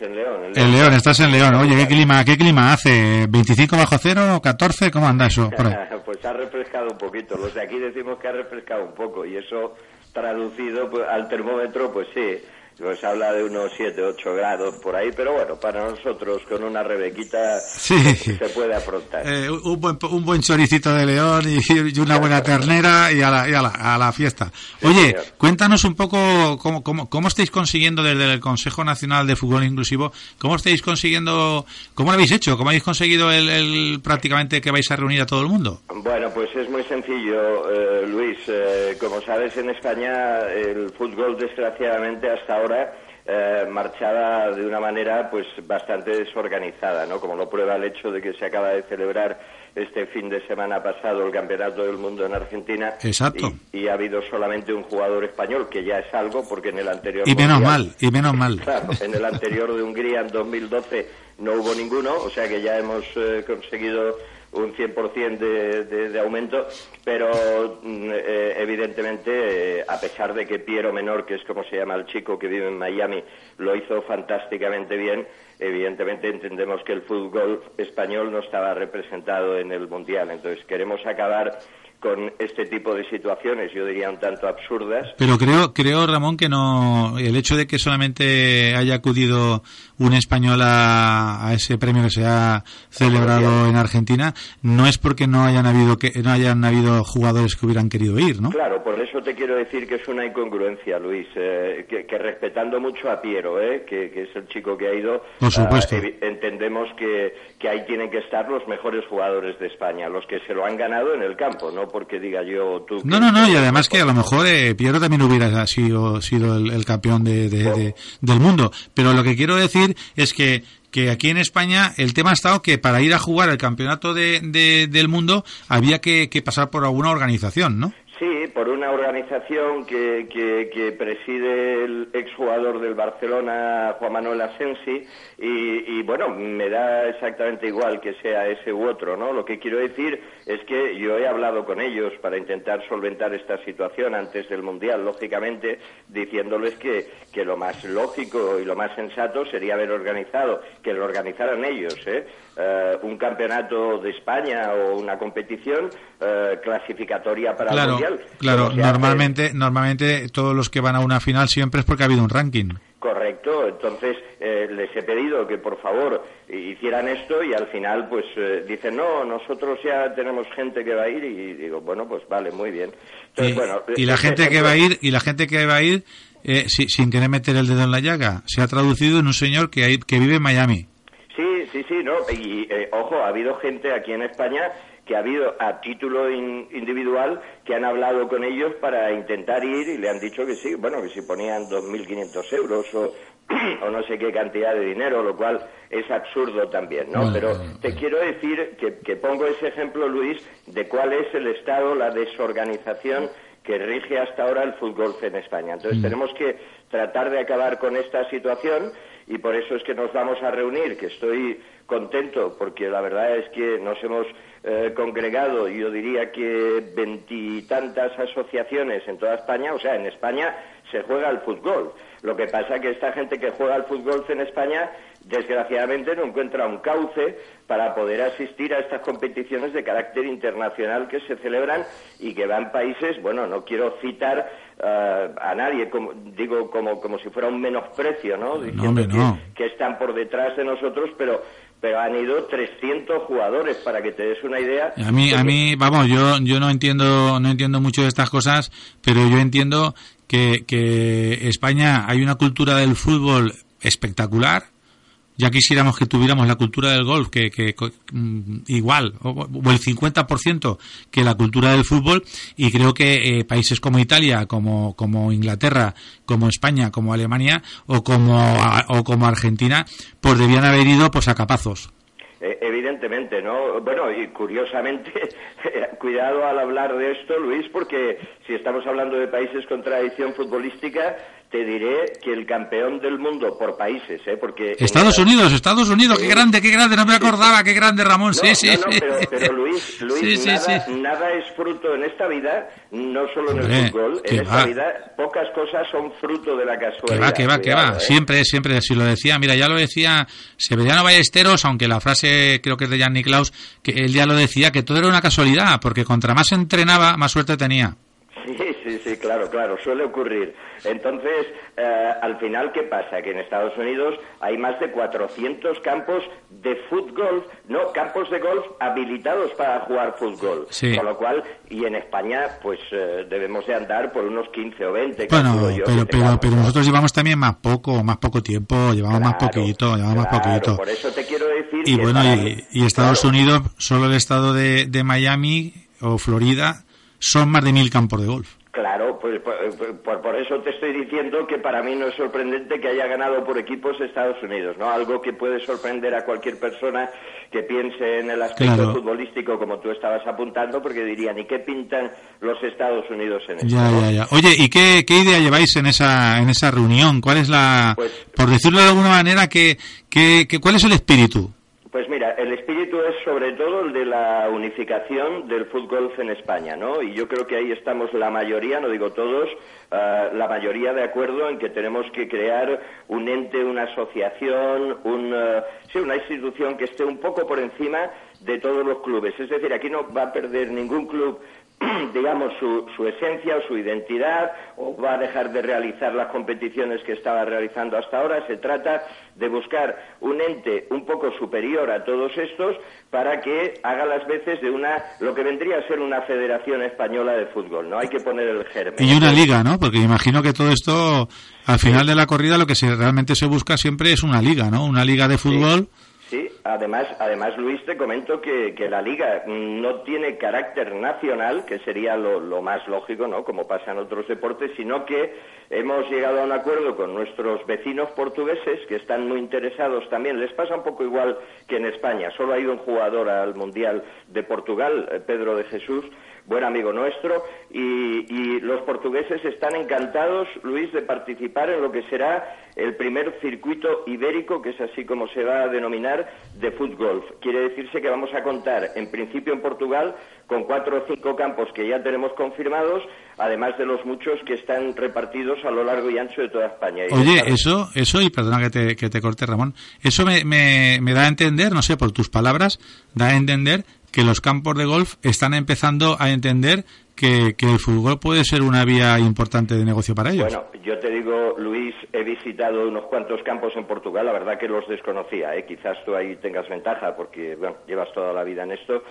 Eh, Luis, en León. En En León, estás en León. Oye, ¿qué clima, qué clima hace? ¿25 bajo cero o 14? ¿Cómo anda eso? Por ahí? pues ha refrescado un poquito. Los de aquí decimos que ha refrescado un poco y eso traducido pues, al termómetro, pues sí, pues habla de unos 7, 8 grados por ahí, pero bueno, para nosotros con una rebequita Sí. se puede afrontar. Eh, un, buen, un buen choricito de león y, y una buena ternera y a la, y a la, a la fiesta. Oye, señor. cuéntanos un poco cómo, cómo, cómo estáis consiguiendo desde el Consejo Nacional de Fútbol Inclusivo, cómo estáis consiguiendo, cómo lo habéis hecho, cómo habéis conseguido el, el prácticamente que vais a reunir a todo el mundo. Bueno, pues es muy sencillo, eh, Luis. Eh, como sabes, en España el fútbol, desgraciadamente, hasta ahora eh, marchaba de una manera pues bastante desorganizada, ¿no? Como lo prueba el hecho de que se acaba de celebrar este fin de semana pasado el Campeonato del Mundo en Argentina. Exacto. Y, y ha habido solamente un jugador español, que ya es algo, porque en el anterior... Y menos Mundial- mal, y menos mal. Claro, en el anterior de Hungría en 2012 no hubo ninguno, o sea que ya hemos eh, conseguido un 100% de, de, de aumento, pero mm, eh, evidentemente, eh, a pesar de que Piero Menor, que es como se llama el chico que vive en Miami, lo hizo fantásticamente bien, evidentemente entendemos que el fútbol español no estaba representado en el Mundial, entonces queremos acabar con este tipo de situaciones, yo diría un tanto absurdas, Pero creo, creo Ramón que no, el hecho de que solamente haya acudido un español a, ese premio que se ha celebrado en Argentina, no es porque no hayan habido que no hayan habido jugadores que hubieran querido ir, ¿no? Claro, por eso te quiero decir que es una incongruencia, Luis, eh, que, que respetando mucho a Piero, eh, que, que es el chico que ha ido, Por supuesto. ah, entendemos que, que ahí tienen que estar los mejores jugadores de España, los que se lo han ganado en el campo, no porque diga yo tú. No, no, no, y además que a lo mejor eh, Piero también hubiera sido, sido el, el campeón de, de- de- del mundo. Pero lo que quiero decir es que, que aquí en España el tema ha estado que para ir a jugar el campeonato de, de- del mundo había que, que pasar por alguna organización, ¿no? Sí, por una organización que, que, que preside el exjugador del Barcelona, Juan Manuel Asensi, y, y, bueno, me da exactamente igual que sea ese u otro, ¿no? Lo que quiero decir es que yo he hablado con ellos para intentar solventar esta situación antes del Mundial, lógicamente, diciéndoles que, que lo más lógico y lo más sensato sería haber organizado, que lo organizaran ellos, ¿eh? Eh, un campeonato de España o una competición eh, clasificatoria para el Claro, Claro, hace- normalmente, normalmente todos los que van a una final siempre es porque ha habido un ranking. Correcto, entonces eh, les he pedido que por favor hicieran esto y al final pues eh, dicen no, nosotros ya tenemos gente que va a ir y digo bueno pues vale muy bien. Entonces, Y, bueno, y la gente que va a ir, y la gente que va a ir, eh, si- sin querer meter el dedo en la llaga, se ha traducido en un señor que, hay- que vive en Miami. Sí, sí, sí, no. Y eh, ojo, ha habido gente aquí en España que ha habido a título in- individual que han hablado con ellos para intentar ir y le han dicho que sí, bueno, que si ponían 2.500 euros o, o no sé qué cantidad de dinero, lo cual es absurdo también, ¿no? Vale, Pero vale, te quiero decir que, que pongo ese ejemplo, Luis, de cuál es el estado, la desorganización que rige hasta ahora el fútbol en España. Entonces Mm. tenemos que tratar de acabar con esta situación y por eso es que nos vamos a reunir, que estoy contento porque la verdad es que nos hemos eh, congregado, yo diría que veintitantas asociaciones en toda España, o sea, en España se juega al fútbol. Lo que pasa que esta gente que juega al fútbol en España, desgraciadamente no encuentra un cauce para poder asistir a estas competiciones de carácter internacional que se celebran y que van países, bueno, no quiero citar eh, a nadie, como, digo como, como si fuera un menosprecio, ¿no? Diciendo hombre, no. que, que están por detrás de nosotros, pero pero han ido 300 jugadores para que te des una idea. A mí, a mí, vamos, yo, yo no entiendo, no entiendo mucho de estas cosas, pero yo entiendo que, que España hay una cultura del fútbol espectacular. Ya quisiéramos que tuviéramos la cultura del golf, que, que co- mm, igual, o, o el 50% que la cultura del fútbol, y creo que eh, países como Italia, como, como Inglaterra, como España, como Alemania, o como, o como Argentina, pues debían haber ido pues a capazos. Eh, evidentemente, ¿no? Bueno, y curiosamente, cuidado al hablar de esto, Luis, porque si estamos hablando de países con tradición futbolística, te diré que el campeón del mundo por países, ¿eh? Porque... Estados Unidos, Estados Unidos, qué grande, qué grande, no me acordaba, qué grande Ramón, sí, No, sí, no, no, sí. pero, pero Luis, Luis Sí, sí, nada, sí. nada es fruto en esta vida, no solo en el fútbol, que en esta va. vida pocas cosas son fruto de la Que casualidad. va, que va, que va. ¿eh? Siempre, siempre, si lo decía, mira, ya lo decía Severiano Ballesteros, aunque la frase creo que es de Jan Niklaus, que él ya lo decía, que todo era una casualidad, porque contra más entrenaba, más suerte tenía. Sí, sí, sí, claro, claro, suele ocurrir. Entonces, eh, al final, ¿qué pasa? Que en Estados Unidos hay más de 400 campos de fútbol, no, campos de golf habilitados para jugar fútbol. Sí. Con lo cual, y en España, pues eh, debemos de andar por unos 15 o 20. Bueno, yo, pero, nosotros llevamos también más poco, más poco tiempo, llevamos más poquito, llevamos más claro, poquito. Por eso te quiero decir Y que bueno, para y, Estados claro, Unidos, solo el estado de, de Miami o Florida, son más de mil campos de golf. Claro, pues por, por- por eso te estoy diciendo que para mí no es sorprendente que haya ganado por equipos Estados Unidos, ¿no? Algo que puede sorprender a cualquier persona que piense en el aspecto Claro. futbolístico como tú estabas apuntando, porque dirían, ¿y qué pintan los Estados Unidos en esto? Ya, no? ya, ya. Oye, ¿y qué, qué idea lleváis en esa, en esa reunión? ¿Cuál es la, Pues- por decirlo de alguna manera, que, que, que- cuál es el espíritu? Pues mira, el espíritu es sobre todo el de la unificación del fútbol en España, ¿no? Y yo creo que ahí estamos la mayoría, no digo todos, ah, la mayoría de acuerdo en que tenemos que crear un ente, una asociación, un, ah, sí, una institución que esté un poco por encima de todos los clubes. Es decir, aquí no va a perder ningún club digamos, su, su esencia o su identidad, o va a dejar de realizar las competiciones que estaba realizando hasta ahora. Se trata de buscar un ente un poco superior a todos estos para que haga las veces de una, lo que vendría a ser una federación española de fútbol, ¿no? Hay que poner el germen. Y una liga, ¿no? Porque imagino que todo esto, al final de la corrida, lo que se, realmente se busca siempre es una liga, ¿no? Una liga de fútbol. Sí, además, además Luis, te comento que, que la liga no tiene carácter nacional, que sería lo, lo más lógico, ¿no? Como pasa en otros deportes, sino que hemos llegado a un acuerdo con nuestros vecinos portugueses que están muy interesados también. Les pasa un poco igual que en España. Solo ha ido un jugador al Mundial de Portugal, eh, Pedro de Jesús, buen amigo nuestro, y, y los portugueses están encantados, Luis, de participar en lo que será el primer circuito ibérico, que es así como se va a denominar, de fútbol. Quiere decirse que vamos a contar, en principio en Portugal, con cuatro o cinco campos que ya tenemos confirmados, además de los muchos que están repartidos a lo largo y ancho de toda España. Y Oye, eso, eso, y perdona que te, que te corte, Ramón, eso me, me, me da a entender, no sé, por tus palabras, da a entender que los campos de golf están empezando a entender que, que el fútbol puede ser una vía importante de negocio para ellos. Bueno, yo te digo, Luis, he visitado unos cuantos campos en Portugal, la verdad que los desconocía, ¿eh? quizás tú ahí tengas ventaja porque bueno, llevas toda la vida en esto,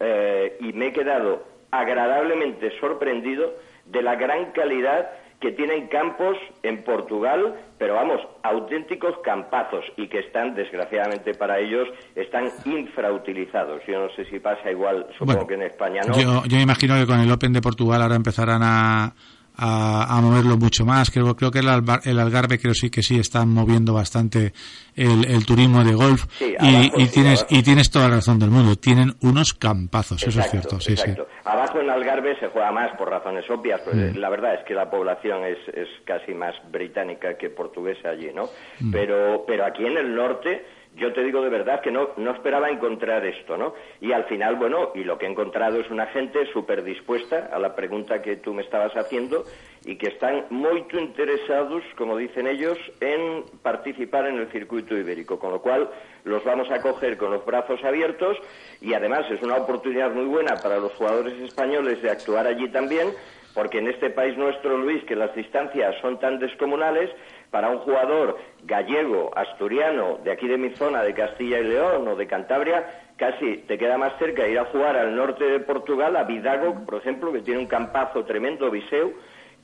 eh, y me he quedado agradablemente sorprendido de la gran calidad que tienen campos en Portugal, pero vamos, auténticos campazos y que están, desgraciadamente para ellos, están infrautilizados. Yo no sé si pasa igual, supongo Bueno, que en España no. Yo, yo imagino que con el Open de Portugal ahora empezarán a, a, a moverlo mucho más. Creo, creo que el, el Algarve creo sí que sí están moviendo bastante el, el turismo de golf. Sí, y, abajo, y sí, tienes abajo. y tienes toda la razón del mundo. Tienen unos campazos, eso es cierto. Sí, sí. exacto. Abajo en Algarve se juega más por razones obvias, pues Mm. la verdad es que la población es, es casi más británica que portuguesa allí, ¿no? Mm. Pero, pero aquí en el norte, yo te digo de verdad que no, no esperaba encontrar esto, ¿no? Y al final, bueno, y lo que he encontrado es una gente súper dispuesta a la pregunta que tú me estabas haciendo y que están muy interesados, como dicen ellos, en participar en el circuito ibérico, con lo cual los vamos a coger con los brazos abiertos y además es una oportunidad muy buena para los jugadores españoles de actuar allí también, porque en este país nuestro, Luis, que las distancias son tan descomunales, para un jugador gallego, asturiano, de aquí de mi zona, de Castilla y León o de Cantabria, casi te queda más cerca ir a jugar al norte de Portugal, a Vidago, por ejemplo, que tiene un campazo tremendo, Viseu,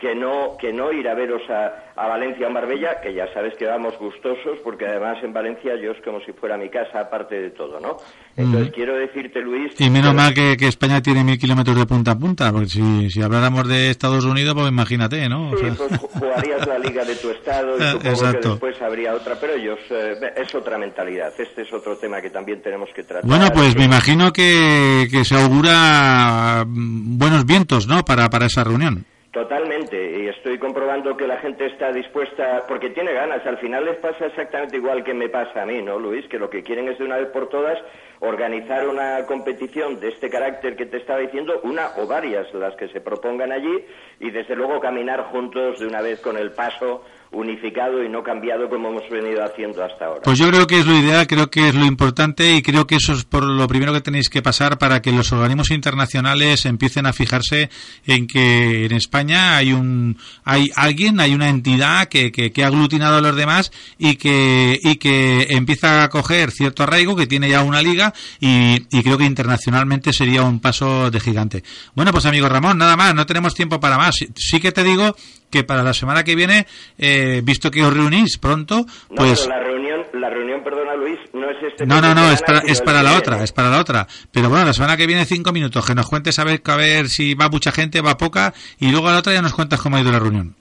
que no, que no ir a veros a, a Valencia o Marbella, que ya sabes que vamos gustosos, porque además en Valencia yo es como si fuera mi casa, aparte de todo, ¿no? Entonces Mm. quiero decirte, Luis... Y menos que- mal que, que España tiene mil kilómetros de punta a punta, porque si, si habláramos de Estados Unidos, pues imagínate, ¿no? O Sí, sea, pues ju- jugarías la liga de tu estado y supongo exacto. que después habría otra, pero ellos eh, es otra mentalidad. Este es otro tema que también tenemos que tratar. Bueno, pues me imagino que, que se augura mm, buenos vientos, ¿no? Para, para esa reunión. Totalmente, y estoy comprobando que la gente está dispuesta, porque tiene ganas, al final les pasa exactamente igual que me pasa a mí, ¿no, Luis? Que lo que quieren es de una vez por todas organizar una competición de este carácter que te estaba diciendo, una o varias las que se propongan allí, y desde luego caminar juntos de una vez con el paso unificado y no cambiado como hemos venido haciendo hasta ahora. Pues yo creo que es lo ideal, creo que es lo importante y creo que eso es por lo primero que tenéis que pasar para que los organismos internacionales empiecen a fijarse en que en España hay un hay alguien, hay una entidad que, que, ha aglutinado a los demás y que y que empieza a coger cierto arraigo que tiene ya una liga y, y creo que internacionalmente sería un paso de gigante. Bueno, pues amigo Ramón, nada más, no tenemos tiempo para más. Sí que te digo que para la semana que viene, eh, visto que os reunís pronto, pues... No, la reunión, la reunión, perdona Luis, no es este... No, no, no, es para, es para la otra, es para la otra. Pero bueno, la semana que viene cinco minutos, que nos cuentes a ver, a ver si va mucha gente, va poca, y luego a la otra ya nos cuentas cómo ha ido la reunión.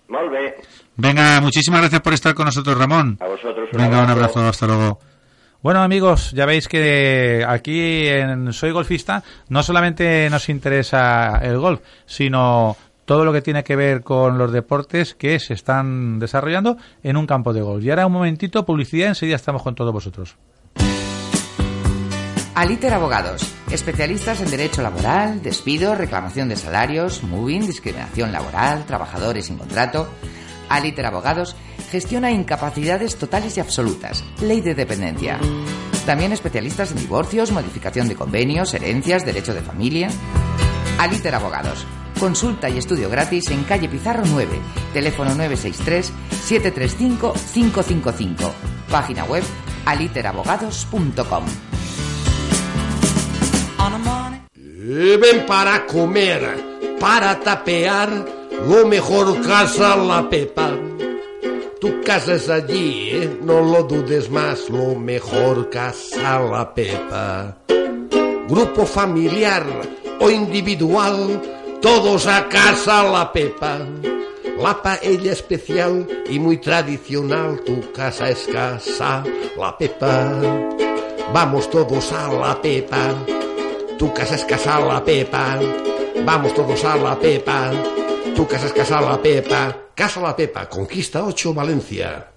Venga, muchísimas gracias por estar con nosotros, Ramón. A vosotros. Venga, un abrazo, hasta luego. Bueno amigos, ya veis que aquí en Soy Golfista no solamente nos interesa el golf, sino todo lo que tiene que ver con los deportes que se están desarrollando en un campo de golf. Y ahora un momentito, publicidad, enseguida estamos con todos vosotros. Aliter Abogados, especialistas en derecho laboral, despido, reclamación de salarios, moving, discriminación laboral, trabajadores sin contrato. Aliter Abogados gestiona incapacidades totales y absolutas, ley de dependencia. También especialistas en divorcios, modificación de convenios, herencias, derecho de familia. Aliter Abogados. Consulta y estudio gratis en calle Pizarro 9, teléfono 963-735-555. Página web aliterabogados.com. Ven para comer, para tapear, lo mejor casa la Pepa. Tu casa es allí, ¿eh? no lo dudes más, lo mejor casa la Pepa. Grupo familiar o individual, todos a casa la Pepa. La paella especial y muy tradicional, tu casa es casa la Pepa. Vamos todos a la Pepa, tu casa es casa la Pepa. Vamos todos a la Pepa, tu casa es casa la Pepa. Casa La Pepa, Conquista 8, Valencia.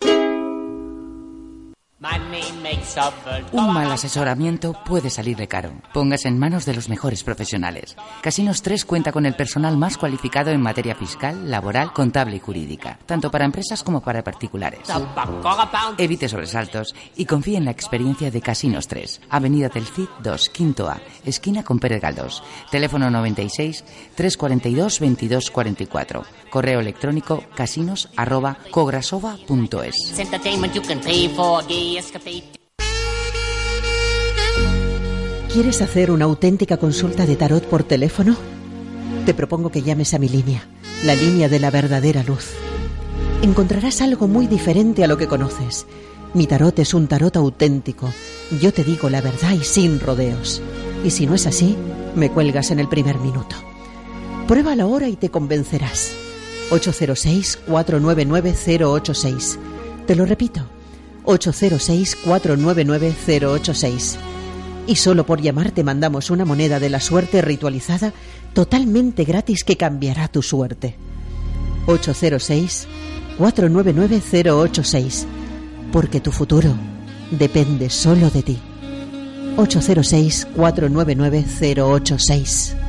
Un mal asesoramiento puede salirle caro. Póngase en manos de los mejores profesionales. Casinos 3 cuenta con el personal más cualificado en materia fiscal, laboral, contable y jurídica, tanto para empresas como para particulares. Evite sobresaltos y confíe en la experiencia de Casinos 3, Avenida del Cid 2, Quinto A, esquina con Pérez Galdós. Teléfono 96 342 2244. Correo electrónico casinos arroba cograsova.es. ¿Quieres hacer una auténtica consulta de tarot por teléfono? Te propongo que llames a mi línea, la línea de la verdadera luz. Encontrarás algo muy diferente a lo que conoces. Mi tarot es un tarot auténtico. Yo te digo la verdad y sin rodeos. Y si no es así, me cuelgas en el primer minuto. Prueba la hora y te convencerás. 806-499-086. Te lo repito. 806-499-086 y solo por llamarte mandamos una moneda de la suerte ritualizada totalmente gratis que cambiará tu suerte. 806-499-086, porque tu futuro depende solo de ti. 806-499-086.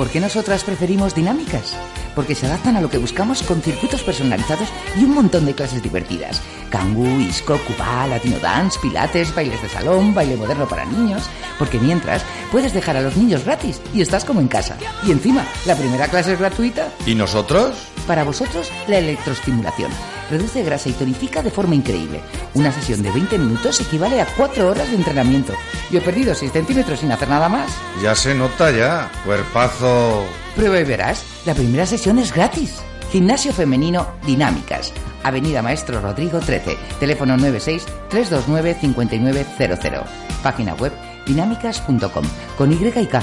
¿Por qué nosotras preferimos dinámicas? Porque se adaptan a lo que buscamos con circuitos personalizados y un montón de clases divertidas. Kangoo, Isco, Cuba, Latino Dance, Pilates, bailes de salón, baile moderno para niños. Porque mientras, puedes dejar a los niños gratis y estás como en casa. Y encima, la primera clase es gratuita. ¿Y nosotros? Para vosotros, la electroestimulación. Reduce grasa y tonifica de forma increíble. Una sesión de 20 minutos equivale a 4 horas de entrenamiento. Yo he perdido 6 centímetros sin hacer nada más. Ya se nota ya. Cuerpazo. Prueba y verás. La primera sesión es gratis. Gimnasio Femenino Dinámicas. Avenida Maestro Rodrigo 13. Teléfono 96 329 5900. Página web dinámicas.com. Con Y y K.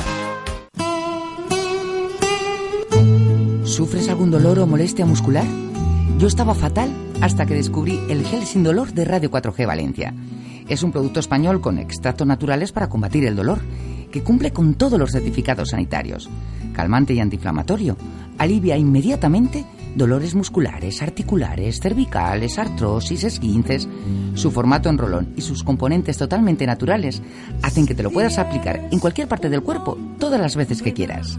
¿Sufres algún dolor o molestia muscular? Yo estaba fatal hasta que descubrí el gel sin dolor de Radio 4G Valencia. Es un producto español con extractos naturales para combatir el dolor, que cumple con todos los certificados sanitarios. Calmante y antiinflamatorio. Alivia inmediatamente dolores musculares, articulares, cervicales, artrosis, esguinces. Su formato en rolón y sus componentes totalmente naturales hacen que te lo puedas aplicar en cualquier parte del cuerpo todas las veces que quieras.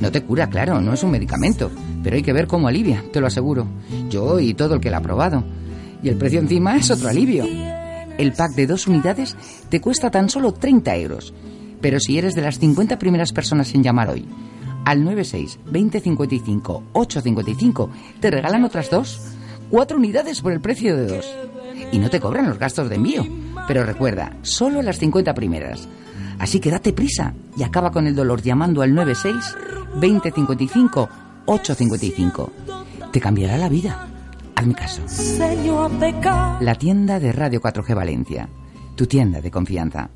No te cura, claro, no es un medicamento, pero hay que ver cómo alivia, te lo aseguro. Yo y todo el que la ha probado. Y el precio encima es otro alivio. El pack de dos unidades te cuesta tan solo 30 euros. Pero si eres de las 50 primeras personas en llamar hoy al 96 2055 855 te regalan otras dos. Cuatro unidades por el precio de dos. Y no te cobran los gastos de envío. Pero recuerda, solo las 50 primeras. Así que date prisa y acaba con el dolor llamando al 96 2055 855. Te cambiará la vida. Hazme caso. La tienda de Radio 4G Valencia. Tu tienda de confianza.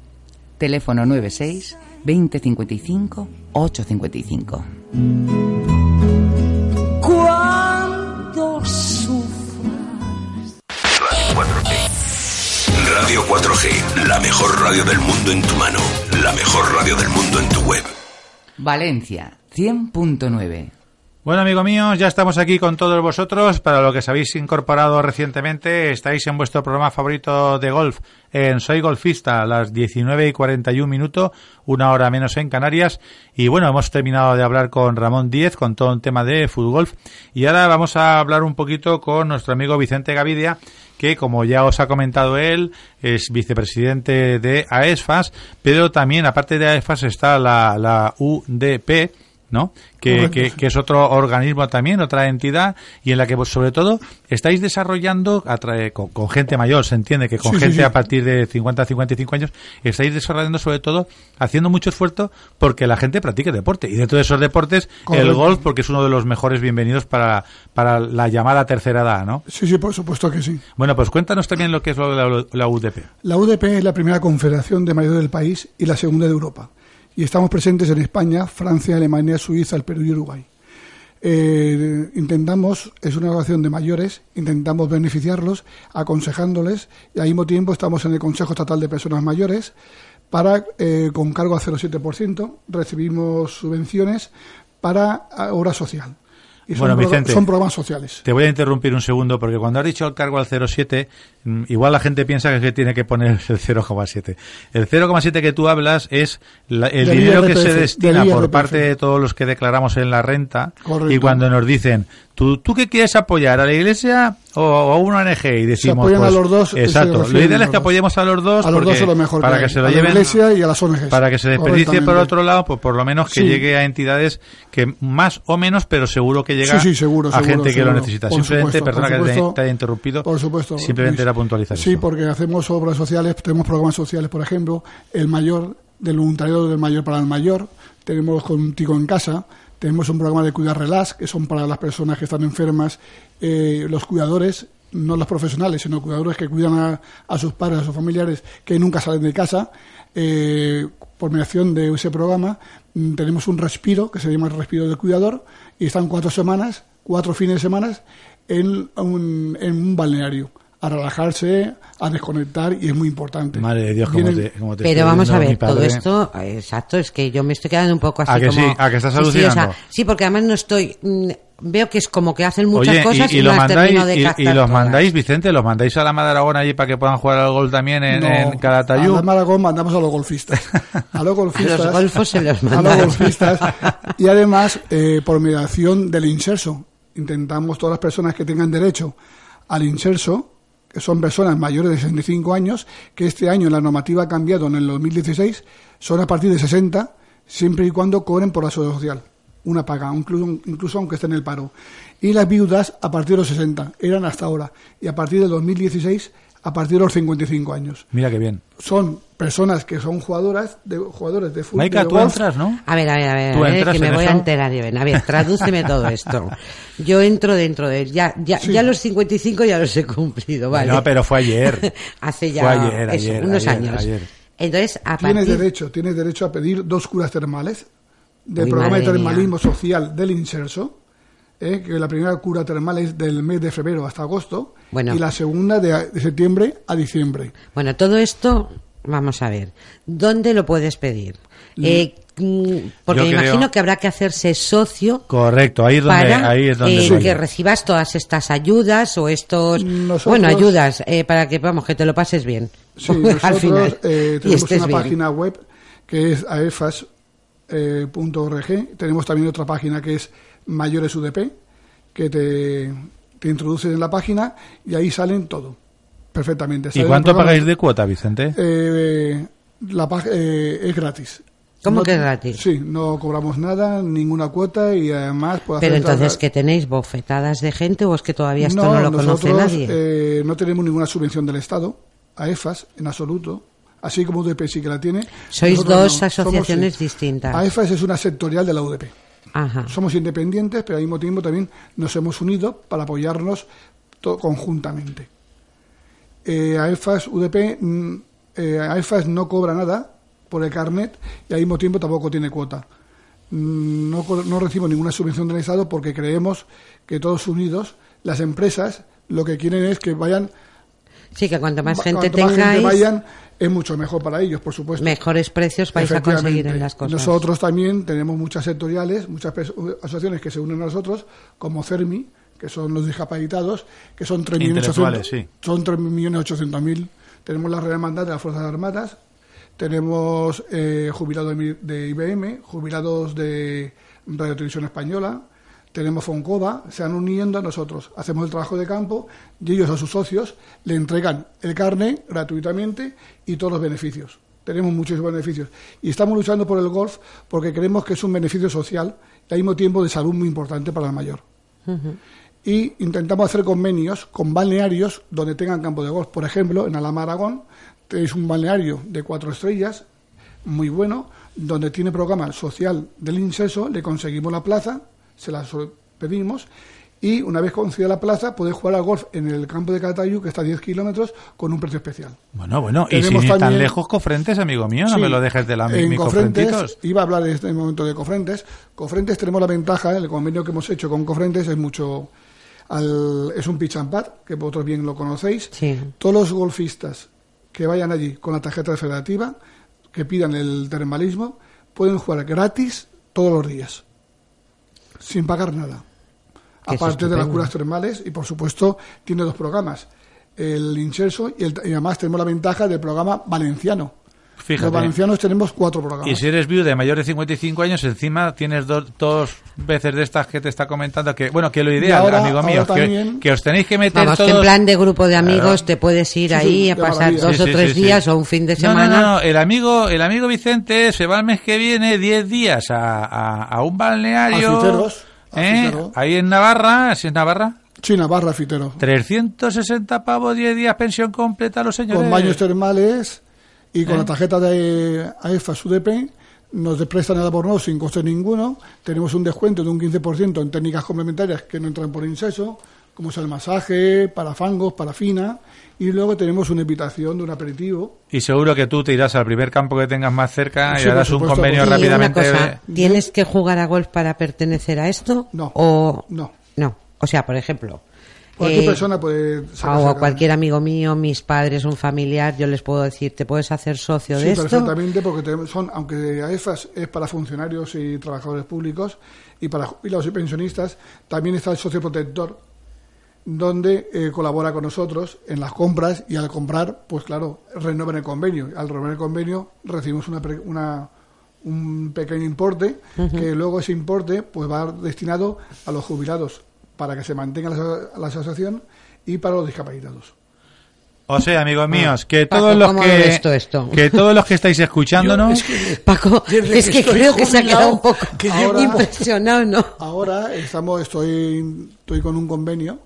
Teléfono 96 2055 855. La mejor radio del mundo en tu mano. La mejor radio del mundo en tu web. Valencia 100.9. Bueno, amigo míos, ya estamos aquí con todos vosotros. Para lo que os habéis incorporado recientemente, estáis en vuestro programa favorito de golf, en Soy Golfista, a las 19 y 41 minutos, una hora menos en Canarias. Y bueno, hemos terminado de hablar con Ramón Díez, con todo un tema de fútbol. Y ahora vamos a hablar un poquito con nuestro amigo Vicente Gavidia, que como ya os ha comentado él, es vicepresidente de AESFAS, pero también, aparte de AESFAS, está la, la UDP, ¿no? Que, que, es otro organismo también, otra entidad, y en la que pues, sobre todo estáis desarrollando tra- con, con gente mayor, se entiende que con Sí, gente sí. a partir de 50 a 55 años, estáis desarrollando sobre todo, haciendo mucho esfuerzo porque la gente practique deporte. Y dentro de esos deportes, el golf, porque es uno de los mejores bienvenidos para, para la llamada tercera edad, ¿no? Sí, sí, por supuesto que sí. Bueno, pues cuéntanos también lo que es lo de la, la UDP. La UDP es la primera confederación de mayores del país y la segunda de Europa. Y estamos presentes en España, Francia, Alemania, Suiza, el Perú y Uruguay. Eh, intentamos, es una asociación de mayores, intentamos beneficiarlos, aconsejándoles y al mismo tiempo estamos en el Consejo Estatal de Personas Mayores para, eh, con cargo a 0,7%, recibimos subvenciones para ah, obra social. Y son, Bueno, Vicente. son programas sociales. Te voy a interrumpir un segundo porque cuando has dicho el cargo al 0,7, mm, igual la gente piensa que, es que tiene que poner el 0,7. El 0,7 que tú hablas es la- el Del dinero que se destina por parte de todos los que declaramos en la renta Correcto. y cuando nos dicen, ¿tú, ¿tú qué quieres apoyar? ¿A la iglesia o, a una ONG? Y decimos, apoyan a pues, los dos, Exacto. Lo ideal es que apoyemos a los dos A los dos es lo mejor para que se lo A la lleven iglesia y a las ONGs. para que se desperdicie por otro lado, pues por lo menos que Sí. llegue a entidades que más o menos, pero seguro que llega Sí, sí, seguro, a seguro, gente que lo necesita. Por Simplemente, supuesto, que te, haya interrumpido. Por supuesto. Simplemente era puntualizar Sí, eso. porque hacemos obras sociales, tenemos programas sociales, por ejemplo, el mayor, del voluntariado del mayor para el mayor, tenemos contigo en casa, tenemos un programa de cuidar relax, que son para las personas que están enfermas, eh, los cuidadores, no los profesionales, sino cuidadores que cuidan a, a sus padres, a sus familiares que nunca salen de casa. Eh, por mediación de ese programa, mm, tenemos un respiro que se llama el respiro del cuidador y están cuatro semanas, cuatro fines de semana en en un balneario a relajarse, a desconectar y es muy importante. Madre de Dios, cómo Vienen- te, cómo te Pero vamos a ver, todo esto, eh, exacto, es que yo me estoy quedando un poco así ¿A que como... sí? ¿A que estás Sí, sí, o sea, alucinando? sí, porque además no estoy... mm, Veo que es como que hacen muchas Oye, cosas y, y, no lo las mandáis, termino de y- y, los todas. mandáis, Vicente, los mandáis a la Madaragón allí para que puedan jugar al gol también en, No, en Calatayud. A Maragón mandamos a los golfistas. A los golfistas. A los golfos se los a los mandamos. golfistas. Y además, eh, por mediación del inserso, intentamos todas las personas que tengan derecho al inserso, que son personas mayores de 65 años, que este año la normativa ha cambiado en el 2016, son a partir de 60, siempre y cuando cobren por la seguridad social. Una paga, incluso, incluso aunque estén en el paro. Y las viudas a partir de los 60, eran hasta ahora. Y a partir del 2016, a partir de los 55 años Mira qué bien. son personas que son jugadoras de jugadores de fútbol. Maika, tú golf. entras, ¿no? A ver, a ver, a ver, ¿Tú a ver, entras que me voy a enterar bien. A ver, tradúceme todo esto. Yo entro dentro de él. Ya, ya, Sí. ya los 55 ya los he cumplido, ¿vale? No, pero fue ayer. Hace ya Fue ayer, eso, ayer, unos ayer, años. ayer. Entonces, a Tienes partir... derecho, tienes derecho a pedir dos curas termales del Uy, programa de mía. termalismo social del Inserso, eh, que la primera cura termal es del mes de febrero hasta agosto Bueno. y la segunda de, de septiembre a diciembre. Bueno, todo esto, vamos a ver, ¿dónde lo puedes pedir? Eh, mm, porque me creo- imagino que habrá que hacerse socio Correcto, ahí es donde, para ahí es donde eh, que recibas todas estas ayudas o estos Nosotros- bueno ayudas eh, para que vamos que te lo pases bien Sí, al nosotros final eh, y tenemos una bien. página web que es AEFAS, eh, punto .org. Tenemos también otra página que es Mayores UDP, que te, te introduces en la página y ahí salen todo perfectamente. ¿Y cuánto pagáis de cuota, Vicente? Eh, la eh, es gratis. ¿Cómo No- que es gratis? Sí, no cobramos nada, ninguna cuota y además puedo Pero entonces, ¿que tenéis bofetadas de gente o es que todavía esto no, lo conoce nadie? eh, no tenemos ninguna subvención del Estado a EFAS en absoluto, así como UDP sí que la tiene. Sois nosotros dos Somos, asociaciones sí. distintas. AEFAS es una sectorial de la UDP. Ajá. Somos independientes, pero al mismo tiempo también nos hemos unido para apoyarnos conjuntamente. Eh, AEFAS UDP, mm, eh, AEFAS no cobra nada por el carnet y al mismo tiempo tampoco tiene cuota. Mm, No, no recibo ninguna subvención del Estado porque creemos que todos unidos, las empresas, lo que quieren es que vayan Sí, que cuanto más gente cuanto más tengáis, vayan, es mucho mejor para ellos, por supuesto. mejores precios vais a conseguir en las cosas. Nosotros también tenemos muchas sectoriales, muchas asociaciones que se unen a nosotros, como CERMI, que son los discapacitados, que son 3.800.000. Intelectuales, sí. Son 3.800.000. Tenemos la Real Hermandad de las Fuerzas Armadas, tenemos eh, jubilados de, IBM, jubilados de Radio Televisión Española, tenemos Foncova, se han uniendo a nosotros, hacemos el trabajo de campo y ellos a sus socios le entregan el carne gratuitamente y todos los beneficios. Tenemos muchísimos beneficios. Y estamos luchando por el golf porque creemos que es un beneficio social y al mismo tiempo de salud muy importante para el mayor y intentamos hacer convenios con balnearios donde tengan campo de golf. Por ejemplo, en Alhama Aragón tenéis un balneario de cuatro estrellas, muy bueno, donde tiene programa social del inceso, le conseguimos la plaza, se la pedimos, y una vez concedida la plaza, puede jugar al golf en el campo de Catayu, que está a 10 kilómetros, con un precio especial. Bueno, bueno, y sin ir tan lejos, Cofrentes, amigo mío, no Sí, me lo dejes de la en mi Cofrentes, Cofrentitos. iba a hablar en este momento de Cofrentes. Cofrentes tenemos la ventaja, el convenio que hemos hecho con Cofrentes es mucho. Al- es un pitch and pad, que vosotros bien lo conocéis. Todos los golfistas que vayan allí con la tarjeta federativa, que pidan el termalismo, pueden jugar gratis todos los días, sin pagar nada. Aparte de las curas termales, y por supuesto, tiene dos programas: el Incherso y, el- y además tenemos la ventaja del programa valenciano. Fíjate. Los valencianos tenemos cuatro programas. Y si eres viuda de mayor de 55 años, encima tienes dos, dos veces de estas que te está comentando que, bueno, que lo ideal, ahora- amigo mío, que, que os tenéis que meter Vamos, que todos... en plan de grupo de amigos Claro. te puedes ir Sí, ahí sí, a pasar dos Sí, o sí, tres sí, sí. días o un fin de No, no, semana. no, no, el amigo, el amigo Vicente se va el mes que viene 10 días a, a, a un balneario. A Fiteros, ¿eh? Ahí en Navarra, ¿sí es Navarra? Sí, Navarra, Fitero. 360 pavos, 10 días, pensión completa a los señores. Con baños termales y con ¿Eh? la tarjeta de AEFAS UDP nos prestan el abono sin coste ninguno. Tenemos un descuento de un 15% en técnicas complementarias que no entran por inceso, como es el masaje, para fangos, para fina. Y luego tenemos una invitación de un aperitivo. Y seguro que tú te irás al primer campo que tengas más cerca Sí, y harás un convenio rápidamente. una cosa, ¿tienes que jugar a golf para pertenecer a esto? No. O... No. No. O sea, por ejemplo... Cualquier eh, persona puede sacarse o a cualquier amigo mío, mis padres, un familiar, yo les puedo decir, ¿te puedes hacer socio Sí, de esto? perfectamente, porque son, aunque AEFAS es para funcionarios y trabajadores públicos y para jubilados y pensionistas, también está el socio protector, donde eh, colabora con nosotros en las compras y al comprar, pues claro, renuevan el convenio. Al renovar el convenio recibimos una, una- un pequeño importe que luego ese importe pues va destinado a los jubilados para que se mantenga la, la asociación y para los discapacitados. O sea, amigos míos, que Paco, todos los ¿cómo que esto? que todos los que estáis escuchándonos, Paco, es que que estoy creo que se ha quedado un poco que llevo- impresionado, ¿no? Ahora estamos, estoy, estoy con un convenio,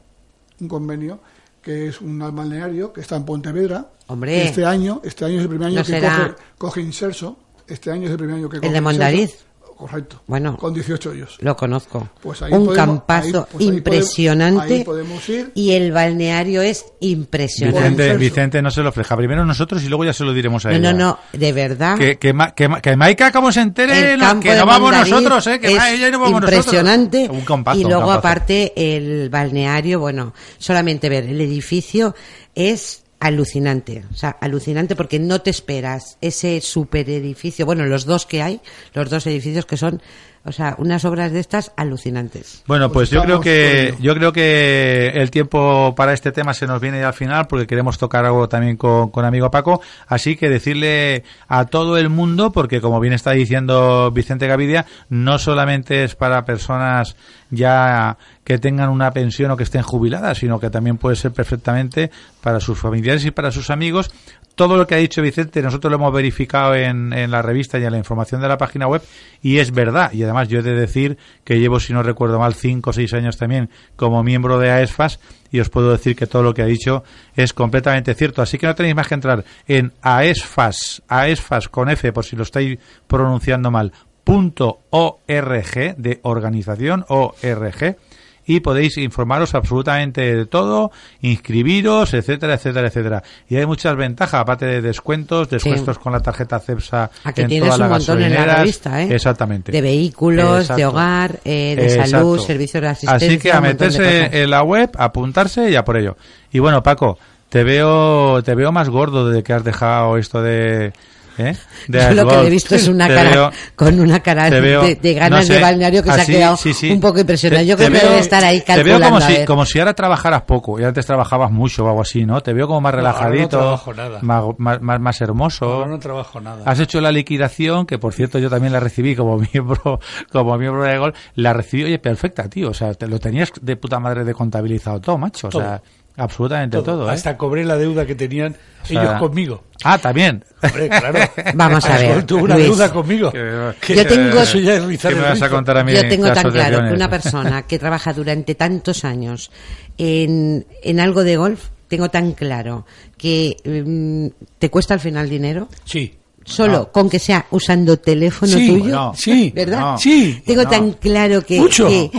un convenio que es un balneario que está en Pontevedra. Hombre. Este año, este año es el primer año No que será- coge, coge Inserso. Este año es el primer año que coge de Mondariz? Inserso. Correcto. Bueno, Con 18 hoyos. Lo conozco. Pues ahí un podemos- campazo ahí- pues ahí podemos- impresionante. ahí podemos ir. Y el balneario es impresionante. Vicente, Vicente no se lo fleja. Primero nosotros y luego ya se lo diremos a No, ella. no, no, de verdad. Que, que, Ma- que, que Maika como se entere, el no, campo que de no vamos nosotros, eh, que ella y no vamos impresionante. nosotros. Un campazo, y un luego campazo. aparte el balneario, bueno, solamente ver el edificio es alucinante, o sea, alucinante porque no te esperas ese super edificio, bueno, los dos que hay, los dos edificios que son O sea, unas obras de estas alucinantes. Bueno, pues, yo creo que yo creo que el tiempo para este tema se nos viene ya al final porque queremos tocar algo también con, con amigo Paco, así que decirle a todo el mundo porque como bien está diciendo Vicente Gavidia, no solamente es para personas ya que tengan una pensión o que estén jubiladas, sino que también puede ser perfectamente para sus familiares y para sus amigos. Todo lo que ha dicho Vicente, nosotros lo hemos verificado en, en la revista y en la información de la página web y es verdad. Y además yo he de decir que llevo, si no recuerdo mal, cinco o seis años también como miembro de AESFAS y os puedo decir que todo lo que ha dicho es completamente cierto. Así que no tenéis más que entrar en AESFAS, AESFAS con F por si lo estáis pronunciando mal, .org de organización ORG y podéis informaros absolutamente de todo, inscribiros, etcétera, etcétera, etcétera. Y hay muchas ventajas, aparte de descuentos, descuentos con la tarjeta CEPSA Aquí en tienes todas un las montón en la revista, ¿eh? Exactamente. De vehículos, Exacto. de hogar, eh, de Exacto. salud, servicios de asistencia. Así que a meterse en la web, apuntarse y a por ello. Y bueno, Paco, te veo, te veo más gordo desde que has dejado esto de, ¿eh? Yo lo que le he visto es una Te cara veo- con una cara veo- de, de ganas no sé, de balneario que se ha quedado sí, sí. un poco impresionado. Te- Yo te creo que veo- debe estar ahí Te veo calculando. como si, ver. como si ahora trabajaras poco y antes trabajabas mucho o algo así, ¿no? Te veo como más No, ahora no relajadito, trabajo nada. más, más, más, más hermoso. No trabajo nada. Has hecho la liquidación, que por cierto yo también la recibí como miembro, como miembro de Gol, la recibí, oye, perfecta, tío, o sea, te lo tenías de puta madre de contabilizado todo, macho, o sea, absolutamente todo, ¿eh? Hasta cobré la deuda que tenían O sea, ellos conmigo. Ah, también. Hombre, claro. Vamos a ver, tuvo una Luis. deuda conmigo. Que- Yo tengo- eso ya es ¿Qué me vas a contar a mí? Yo tengo tan claro que una persona que trabaja durante tantos años en, en algo de golf, tengo tan claro que mm, te cuesta al final dinero. Sí. Solo No. con que sea usando teléfono Sí, tuyo. sí, ¿verdad? no, sí, Tengo no. tan claro que, Mucho. que-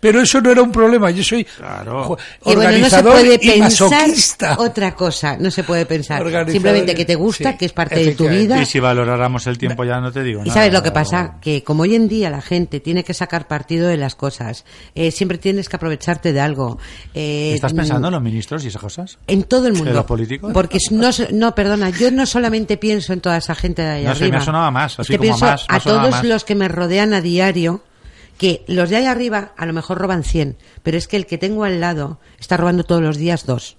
Pero eso no era un problema. Yo soy jo- que, bueno, no se organizador puede y masoquista. otra cosa, no se puede pensar. Organizador Simplemente y- que te gusta, sí, que es parte de tu vida. Y si valoráramos el tiempo ya no te digo Y nada. sabes lo que pasa, que como hoy en día la gente tiene que sacar partido de las cosas, eh, siempre tienes que aprovecharte de algo. eh, ¿Estás pensando en mm, los ministros y esas cosas? en todo el ¿En mundo. los políticos? Porque no, no, perdona, yo no solamente pienso en toda esa gente de No sé, arriba. me sonaba más, así Es que como pienso más, a todos más. los que me rodean a diario, que los de ahí arriba a lo mejor roban 100, pero es que el que tengo al lado está robando todos los días dos.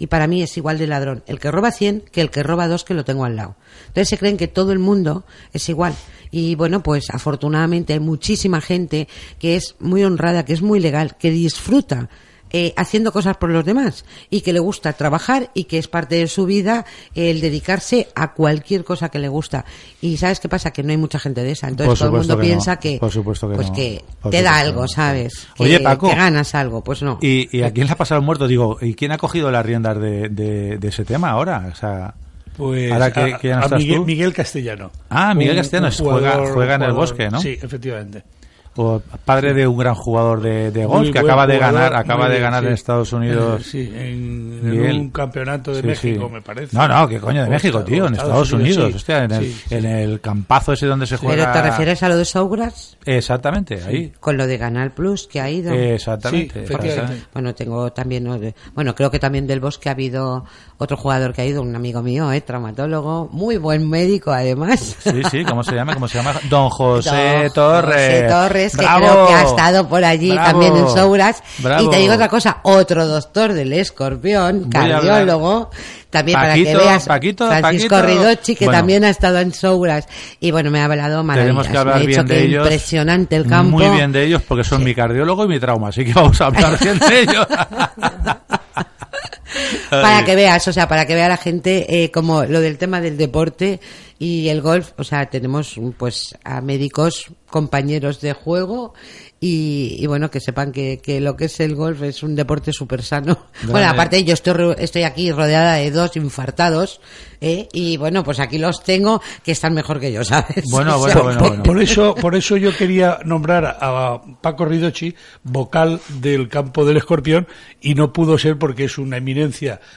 Y para mí es igual de ladrón el que roba 100 que el que roba dos que lo tengo al lado. Entonces se creen que todo el mundo es igual. Y bueno, pues afortunadamente hay muchísima gente que es muy honrada, que es muy legal, que disfruta eh, haciendo cosas por los demás y que le gusta trabajar y que es parte de su vida el dedicarse a cualquier cosa que le gusta. Y ¿sabes qué pasa? Que no hay mucha gente de esa. Entonces todo el mundo que no. piensa que, Por supuesto que pues no. que Por te da algo. ¿sabes? Que, Oye, Paco. que ganas algo. Pues no. ¿Y, y a quién le ha pasado el muerto? Digo, ¿y quién ha cogido las riendas de, de, de ese tema ahora? O sea, Pues ahora que, a, que ya no a estás Miguel, tú. Miguel Castellano. Ah, Miguel Un- Castellanos un juega, jugador- juega en el bosque, ¿no? Sí, efectivamente. O padre de un gran jugador de, de golf Muy que acaba de ganar, acaba de ganar sí. en Estados Unidos. Eh, sí, en, un campeonato de Sí, México, sí. me parece. No, no, que coño de O México, tío, en Estados Unidos, sí. hostia, en el, Sí, sí. en el campazo ese donde se juega. ¿Pero te refieres a lo de Saugras? Exactamente, ahí. Con lo de Canal Plus que ha ido. Exactamente. Bueno, tengo también, bueno, creo que también del Bosque ha habido otro jugador que ha ido, un amigo mío, ¿eh? traumatólogo, muy buen médico además. Sí, sí, ¿cómo se llama? ¿Cómo se llama? Don José Don Torres. José Torres, que ¡Bravo! creo que ha estado por allí ¡Bravo! también en Souras. ¡Bravo! Y te digo otra cosa, otro doctor del escorpión, Voy cardiólogo, también Paquito, para que veas, Paquito, Francisco Paquito. Ridochi, que Bueno. también ha estado en Souras. Y bueno, me ha hablado maravillas. Tenemos que hablar me ha dicho bien de ellos. impresionante el campo. Muy bien de ellos porque son mi cardiólogo y mi trauma, así que vamos a hablar bien de ellos. para que veas, o sea, para que vea la gente eh, como lo del tema del deporte y el golf, o sea, tenemos pues a médicos compañeros de juego y, y bueno, que sepan que, que lo que es el golf es un deporte súper sano. Bueno, aparte yo estoy, estoy aquí rodeada de dos infartados ¿eh? y bueno, pues aquí los tengo que están mejor que yo, ¿sabes? Bueno, O sea, bueno, bueno, que- bueno. Por eso, por eso yo quería nombrar a Paco Ridochi, vocal del campo del escorpión, y no pudo ser porque es una eminencia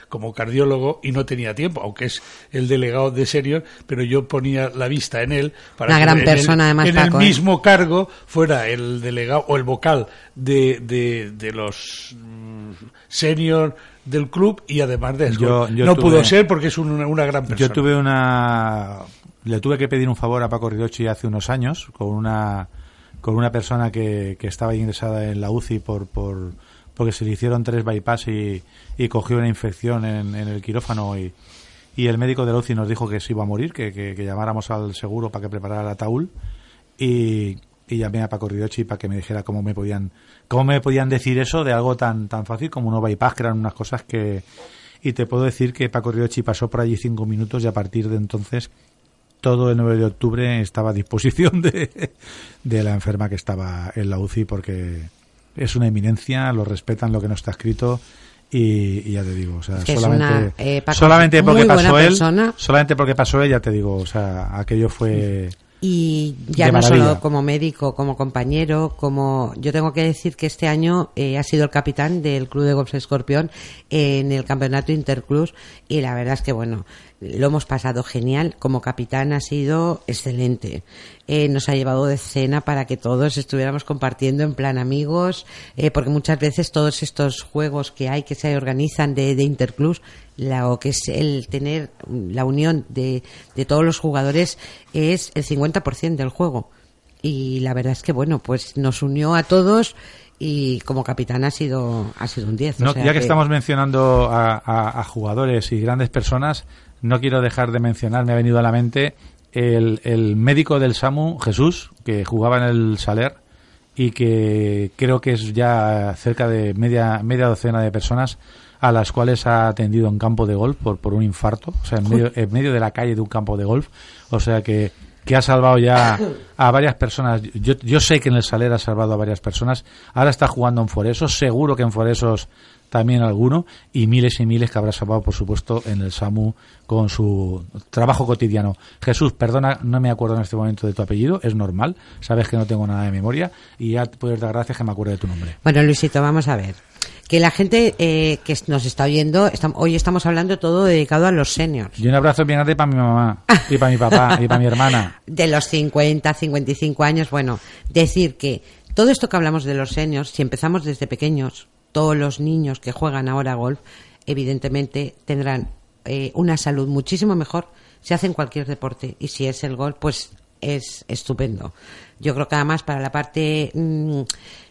como cardiólogo y no tenía tiempo, aunque es el delegado de Senior, pero yo ponía la vista en él para Una que gran en persona, el, además, en Paco, el ¿eh? mismo cargo fuera el delegado o el vocal de, de, de los mm, senior del club y además de Yo- yo no tuve- pudo ser porque es una, una gran persona. Yo tuve una. Le tuve que pedir un favor a Paco Ridochi hace unos años con una con una persona que, que estaba ingresada en la UCI por, por porque se le hicieron tres bypass y, cogió una infección en, en el quirófano y, y el médico de la UCI nos dijo que se iba a morir, que, que, llamáramos al seguro para que preparara el ataúd y, y llamé a Paco Riochi para que me dijera cómo me podían cómo me podían decir eso de algo tan tan fácil como un bypass, que eran unas cosas que... Y te puedo decir que Paco Riochi pasó por allí cinco minutos y a partir de entonces todo el 9 de octubre estaba a disposición de, de la enferma que estaba en la UCI porque es una eminencia, lo respetan lo que no está escrito y, y ya te digo, o sea, Es que es solamente, una, eh, Paco, solamente porque pasó él, persona. solamente porque pasó él, ya te digo, o sea, aquello fue Y ya no maravilla. solo como médico, como compañero, como yo tengo que decir que este año eh, ha sido el capitán del Club de Golf Escorpión en el campeonato Interclubs y la verdad es que bueno, lo hemos pasado genial. Como capitán ha sido excelente. Eh, nos ha llevado de cena para que todos estuviéramos compartiendo en plan amigos, eh, porque muchas veces todos estos juegos que hay que se organizan de, de Interclubs, lo que es el tener la unión de, de todos los jugadores es el 50% del juego. Y la verdad es que, bueno, pues nos unió a todos y como capitán ha sido, ha sido un 10. o No, sea ya que, estamos mencionando a, a- a jugadores y grandes personas, no quiero dejar de mencionar, me ha venido a la mente el, el médico del SAMU, Jesús, que jugaba en el Saler y que creo que es ya cerca de media, media docena de personas a las cuales ha atendido en campo de golf por, por un infarto, o sea, en medio, en medio de la calle de un campo de golf, o sea que, que ha salvado ya a varias personas. Yo, yo sé que en el Saler ha salvado a varias personas, ahora está jugando en Foresos, seguro que en Foresos también alguno, y miles y miles que habrá salvado, por supuesto, en el SAMU con su trabajo cotidiano. Jesús, perdona, no me acuerdo en este momento de tu apellido, es normal, sabes que no tengo nada de memoria, y ya te puedes dar gracias que me acuerdo de tu nombre. Bueno, Luisito, vamos a ver. Que la gente eh, que nos está oyendo, estam- hoy estamos hablando todo dedicado a los seniors. Y un abrazo bien grande para mi mamá, y para mi papá, y para mi hermana. De los 50, 55 años, bueno, decir que todo esto que hablamos de los seniors, si empezamos desde pequeños, todos los niños que juegan ahora golf, evidentemente tendrán eh, una salud muchísimo mejor si hacen cualquier deporte. Y si es el golf, pues es estupendo. Yo creo que además para la parte mm,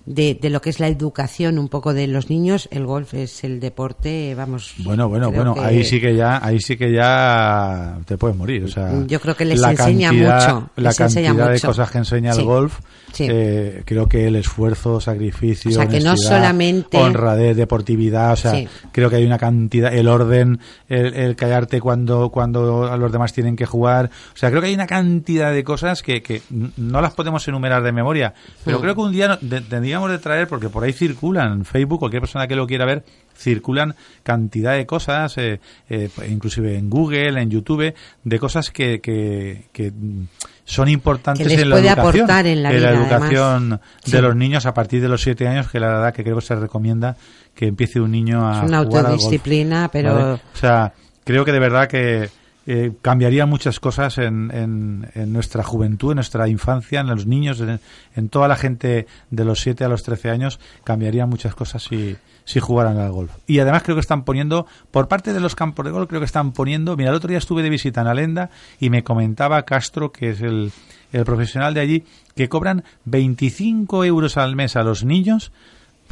de, de lo que es la educación un poco de los niños, el golf es el deporte, vamos. Bueno, bueno, bueno, que- ahí sí que ya, ahí sí que ya te puedes morir, o sea, Yo creo que les enseña cantidad- mucho, la cantidad de cosas que enseña Sí. el golf, Sí. eh, creo que el esfuerzo, sacrificio, O sea, que no solamente- honradez, deportividad, o sea, Sí. creo que hay una cantidad, el orden, el, el callarte cuando cuando los demás tienen que jugar, o sea, creo que hay una cantidad de cosas que, que no las podemos enumerar de memoria, pero Mm. creo que un día no- de- tendríamos de traer porque por ahí circulan en Facebook cualquier persona que lo quiera ver circulan cantidad de cosas, eh, eh, inclusive en Google, en YouTube, de cosas que, que, que, mm, son importantes Que les en la puede educación, aportar en la vida, educación de los niños a partir de los siete años, que la verdad que creo que se recomienda que empiece un niño a Es una jugar al golf, autodisciplina, pero- ¿vale? O sea, creo que de verdad que eh, cambiarían muchas cosas en, en, en nuestra juventud, en nuestra infancia, en los niños, en, toda la gente de los 7 a los 13 años, cambiarían muchas cosas si, si jugaran al golf. Y además creo que están poniendo, por parte de los campos de golf, creo que están poniendo, mira, el otro día estuve de visita en Alenda y me comentaba Castro, que es el, el profesional de allí, que cobran 25 euros al mes a los niños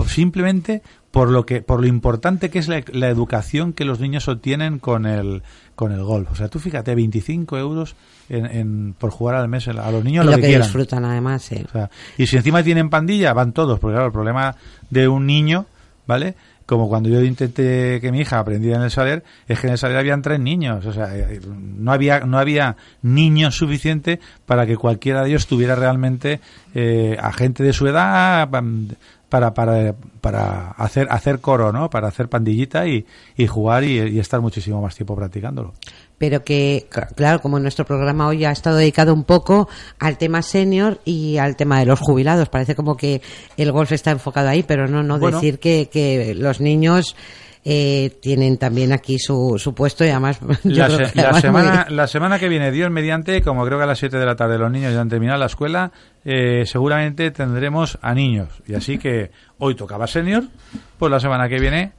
simplemente por lo que por lo importante que es la, la educación que los niños obtienen con el con el golf. O sea tú fíjate 25 euros en, en- por jugar al mes a los niños y lo, lo que, que quieran. disfrutan además, eh. O sea, y si encima tienen pandilla van todos porque claro el problema de un niño vale como cuando yo intenté que mi hija aprendiera en el saler es que en el saler habían tres niños. O sea eh, no había no había niños suficiente para que cualquiera de ellos tuviera realmente eh, a gente de su edad pam, para, para, para hacer hacer coro, ¿no? Para hacer pandillita y, y jugar y, y estar muchísimo más tiempo practicándolo. pero que, claro, como nuestro programa hoy ha estado dedicado un poco al tema senior y al tema de los jubilados, parece como que el golf está enfocado ahí, pero no, no Bueno. decir que, que los niños eh, tienen también aquí su, su puesto y además La, se- además semana, la semana que viene, Dios mediante, como creo que a las 7 de la tarde los niños ya han terminado la escuela, eh, seguramente tendremos a niños. Y así que hoy tocaba senior, pues la semana que viene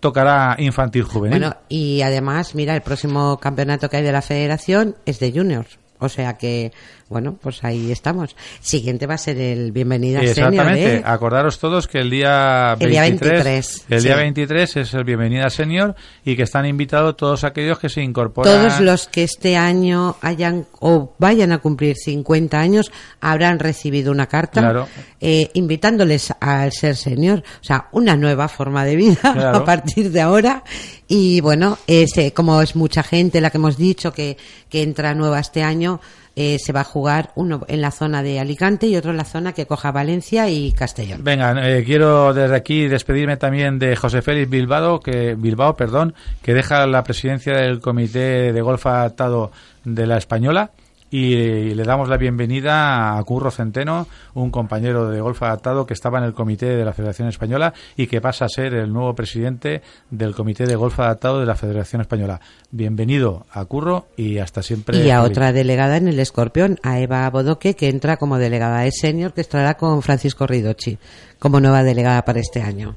tocará infantil juvenil. Bueno, y además, mira, el próximo campeonato que hay de la federación es de juniors. O sea que, bueno, pues ahí estamos. Siguiente va a ser el Bienvenida Exactamente. Senior. ¿eh? Acordaros todos que el día 23, El día 23, el día sí. 23 es el Bienvenida Senior y que están invitados todos aquellos que se incorporan. Todos los que este año hayan o vayan a cumplir 50 años habrán recibido una carta Claro. eh, invitándoles al ser senior. O sea, una nueva forma de vida Claro. a partir de ahora. Y bueno, ese, como es mucha gente la que hemos dicho que, que entra nueva este año, eh, se va a jugar uno en la zona de Alicante y otro en la zona que coja Valencia y Castellón. Venga, eh, quiero desde aquí despedirme también de José Félix Bilbao, que Bilbao, perdón, que deja la presidencia del Comité de Golf Adaptado de la Española y, eh, le damos la bienvenida a Curro Centeno, un compañero de golf adaptado que estaba en el comité de la Federación Española y que pasa a ser el nuevo presidente del Comité de Golf Adaptado de la Federación Española. Bienvenido a Curro y hasta siempre. Y a Feliz. otra delegada en el Escorpión, a Eva Bodoque, que entra como delegada de senior, que estará con Francisco Ridochi, como nueva delegada para este año.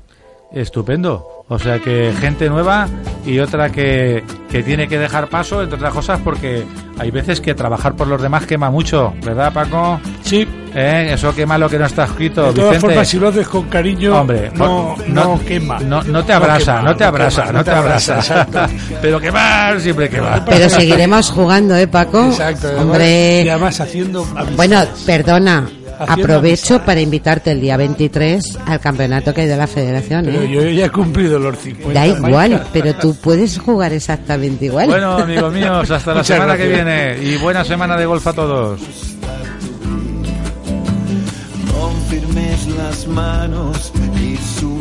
Estupendo. O sea que gente nueva y otra que, que tiene que dejar paso, entre otras cosas, porque hay veces que trabajar por los demás quema mucho, ¿verdad, Paco? Sí. ¿Eh? Eso quema lo que no está escrito, De todas Vicente. formas, si lo haces con cariño, Hombre, no, por- no, no- quema. No, no te abrasa, quema, no te abrasa, quema, no te abrasa. exacto. Pero quemar siempre quema. Pero seguiremos jugando, ¿eh, Paco? Exacto. Hombre, Y además haciendo amistades. bueno, perdona. Aprovecho amistad. para invitarte el día 23 al campeonato que hay de la federación. Pero ¿eh? yo ya he cumplido los 50. Da igual, pero tú puedes jugar exactamente igual. Bueno, amigos míos, hasta la semana que viene y buena semana de golf a todos. con firmes las manos y su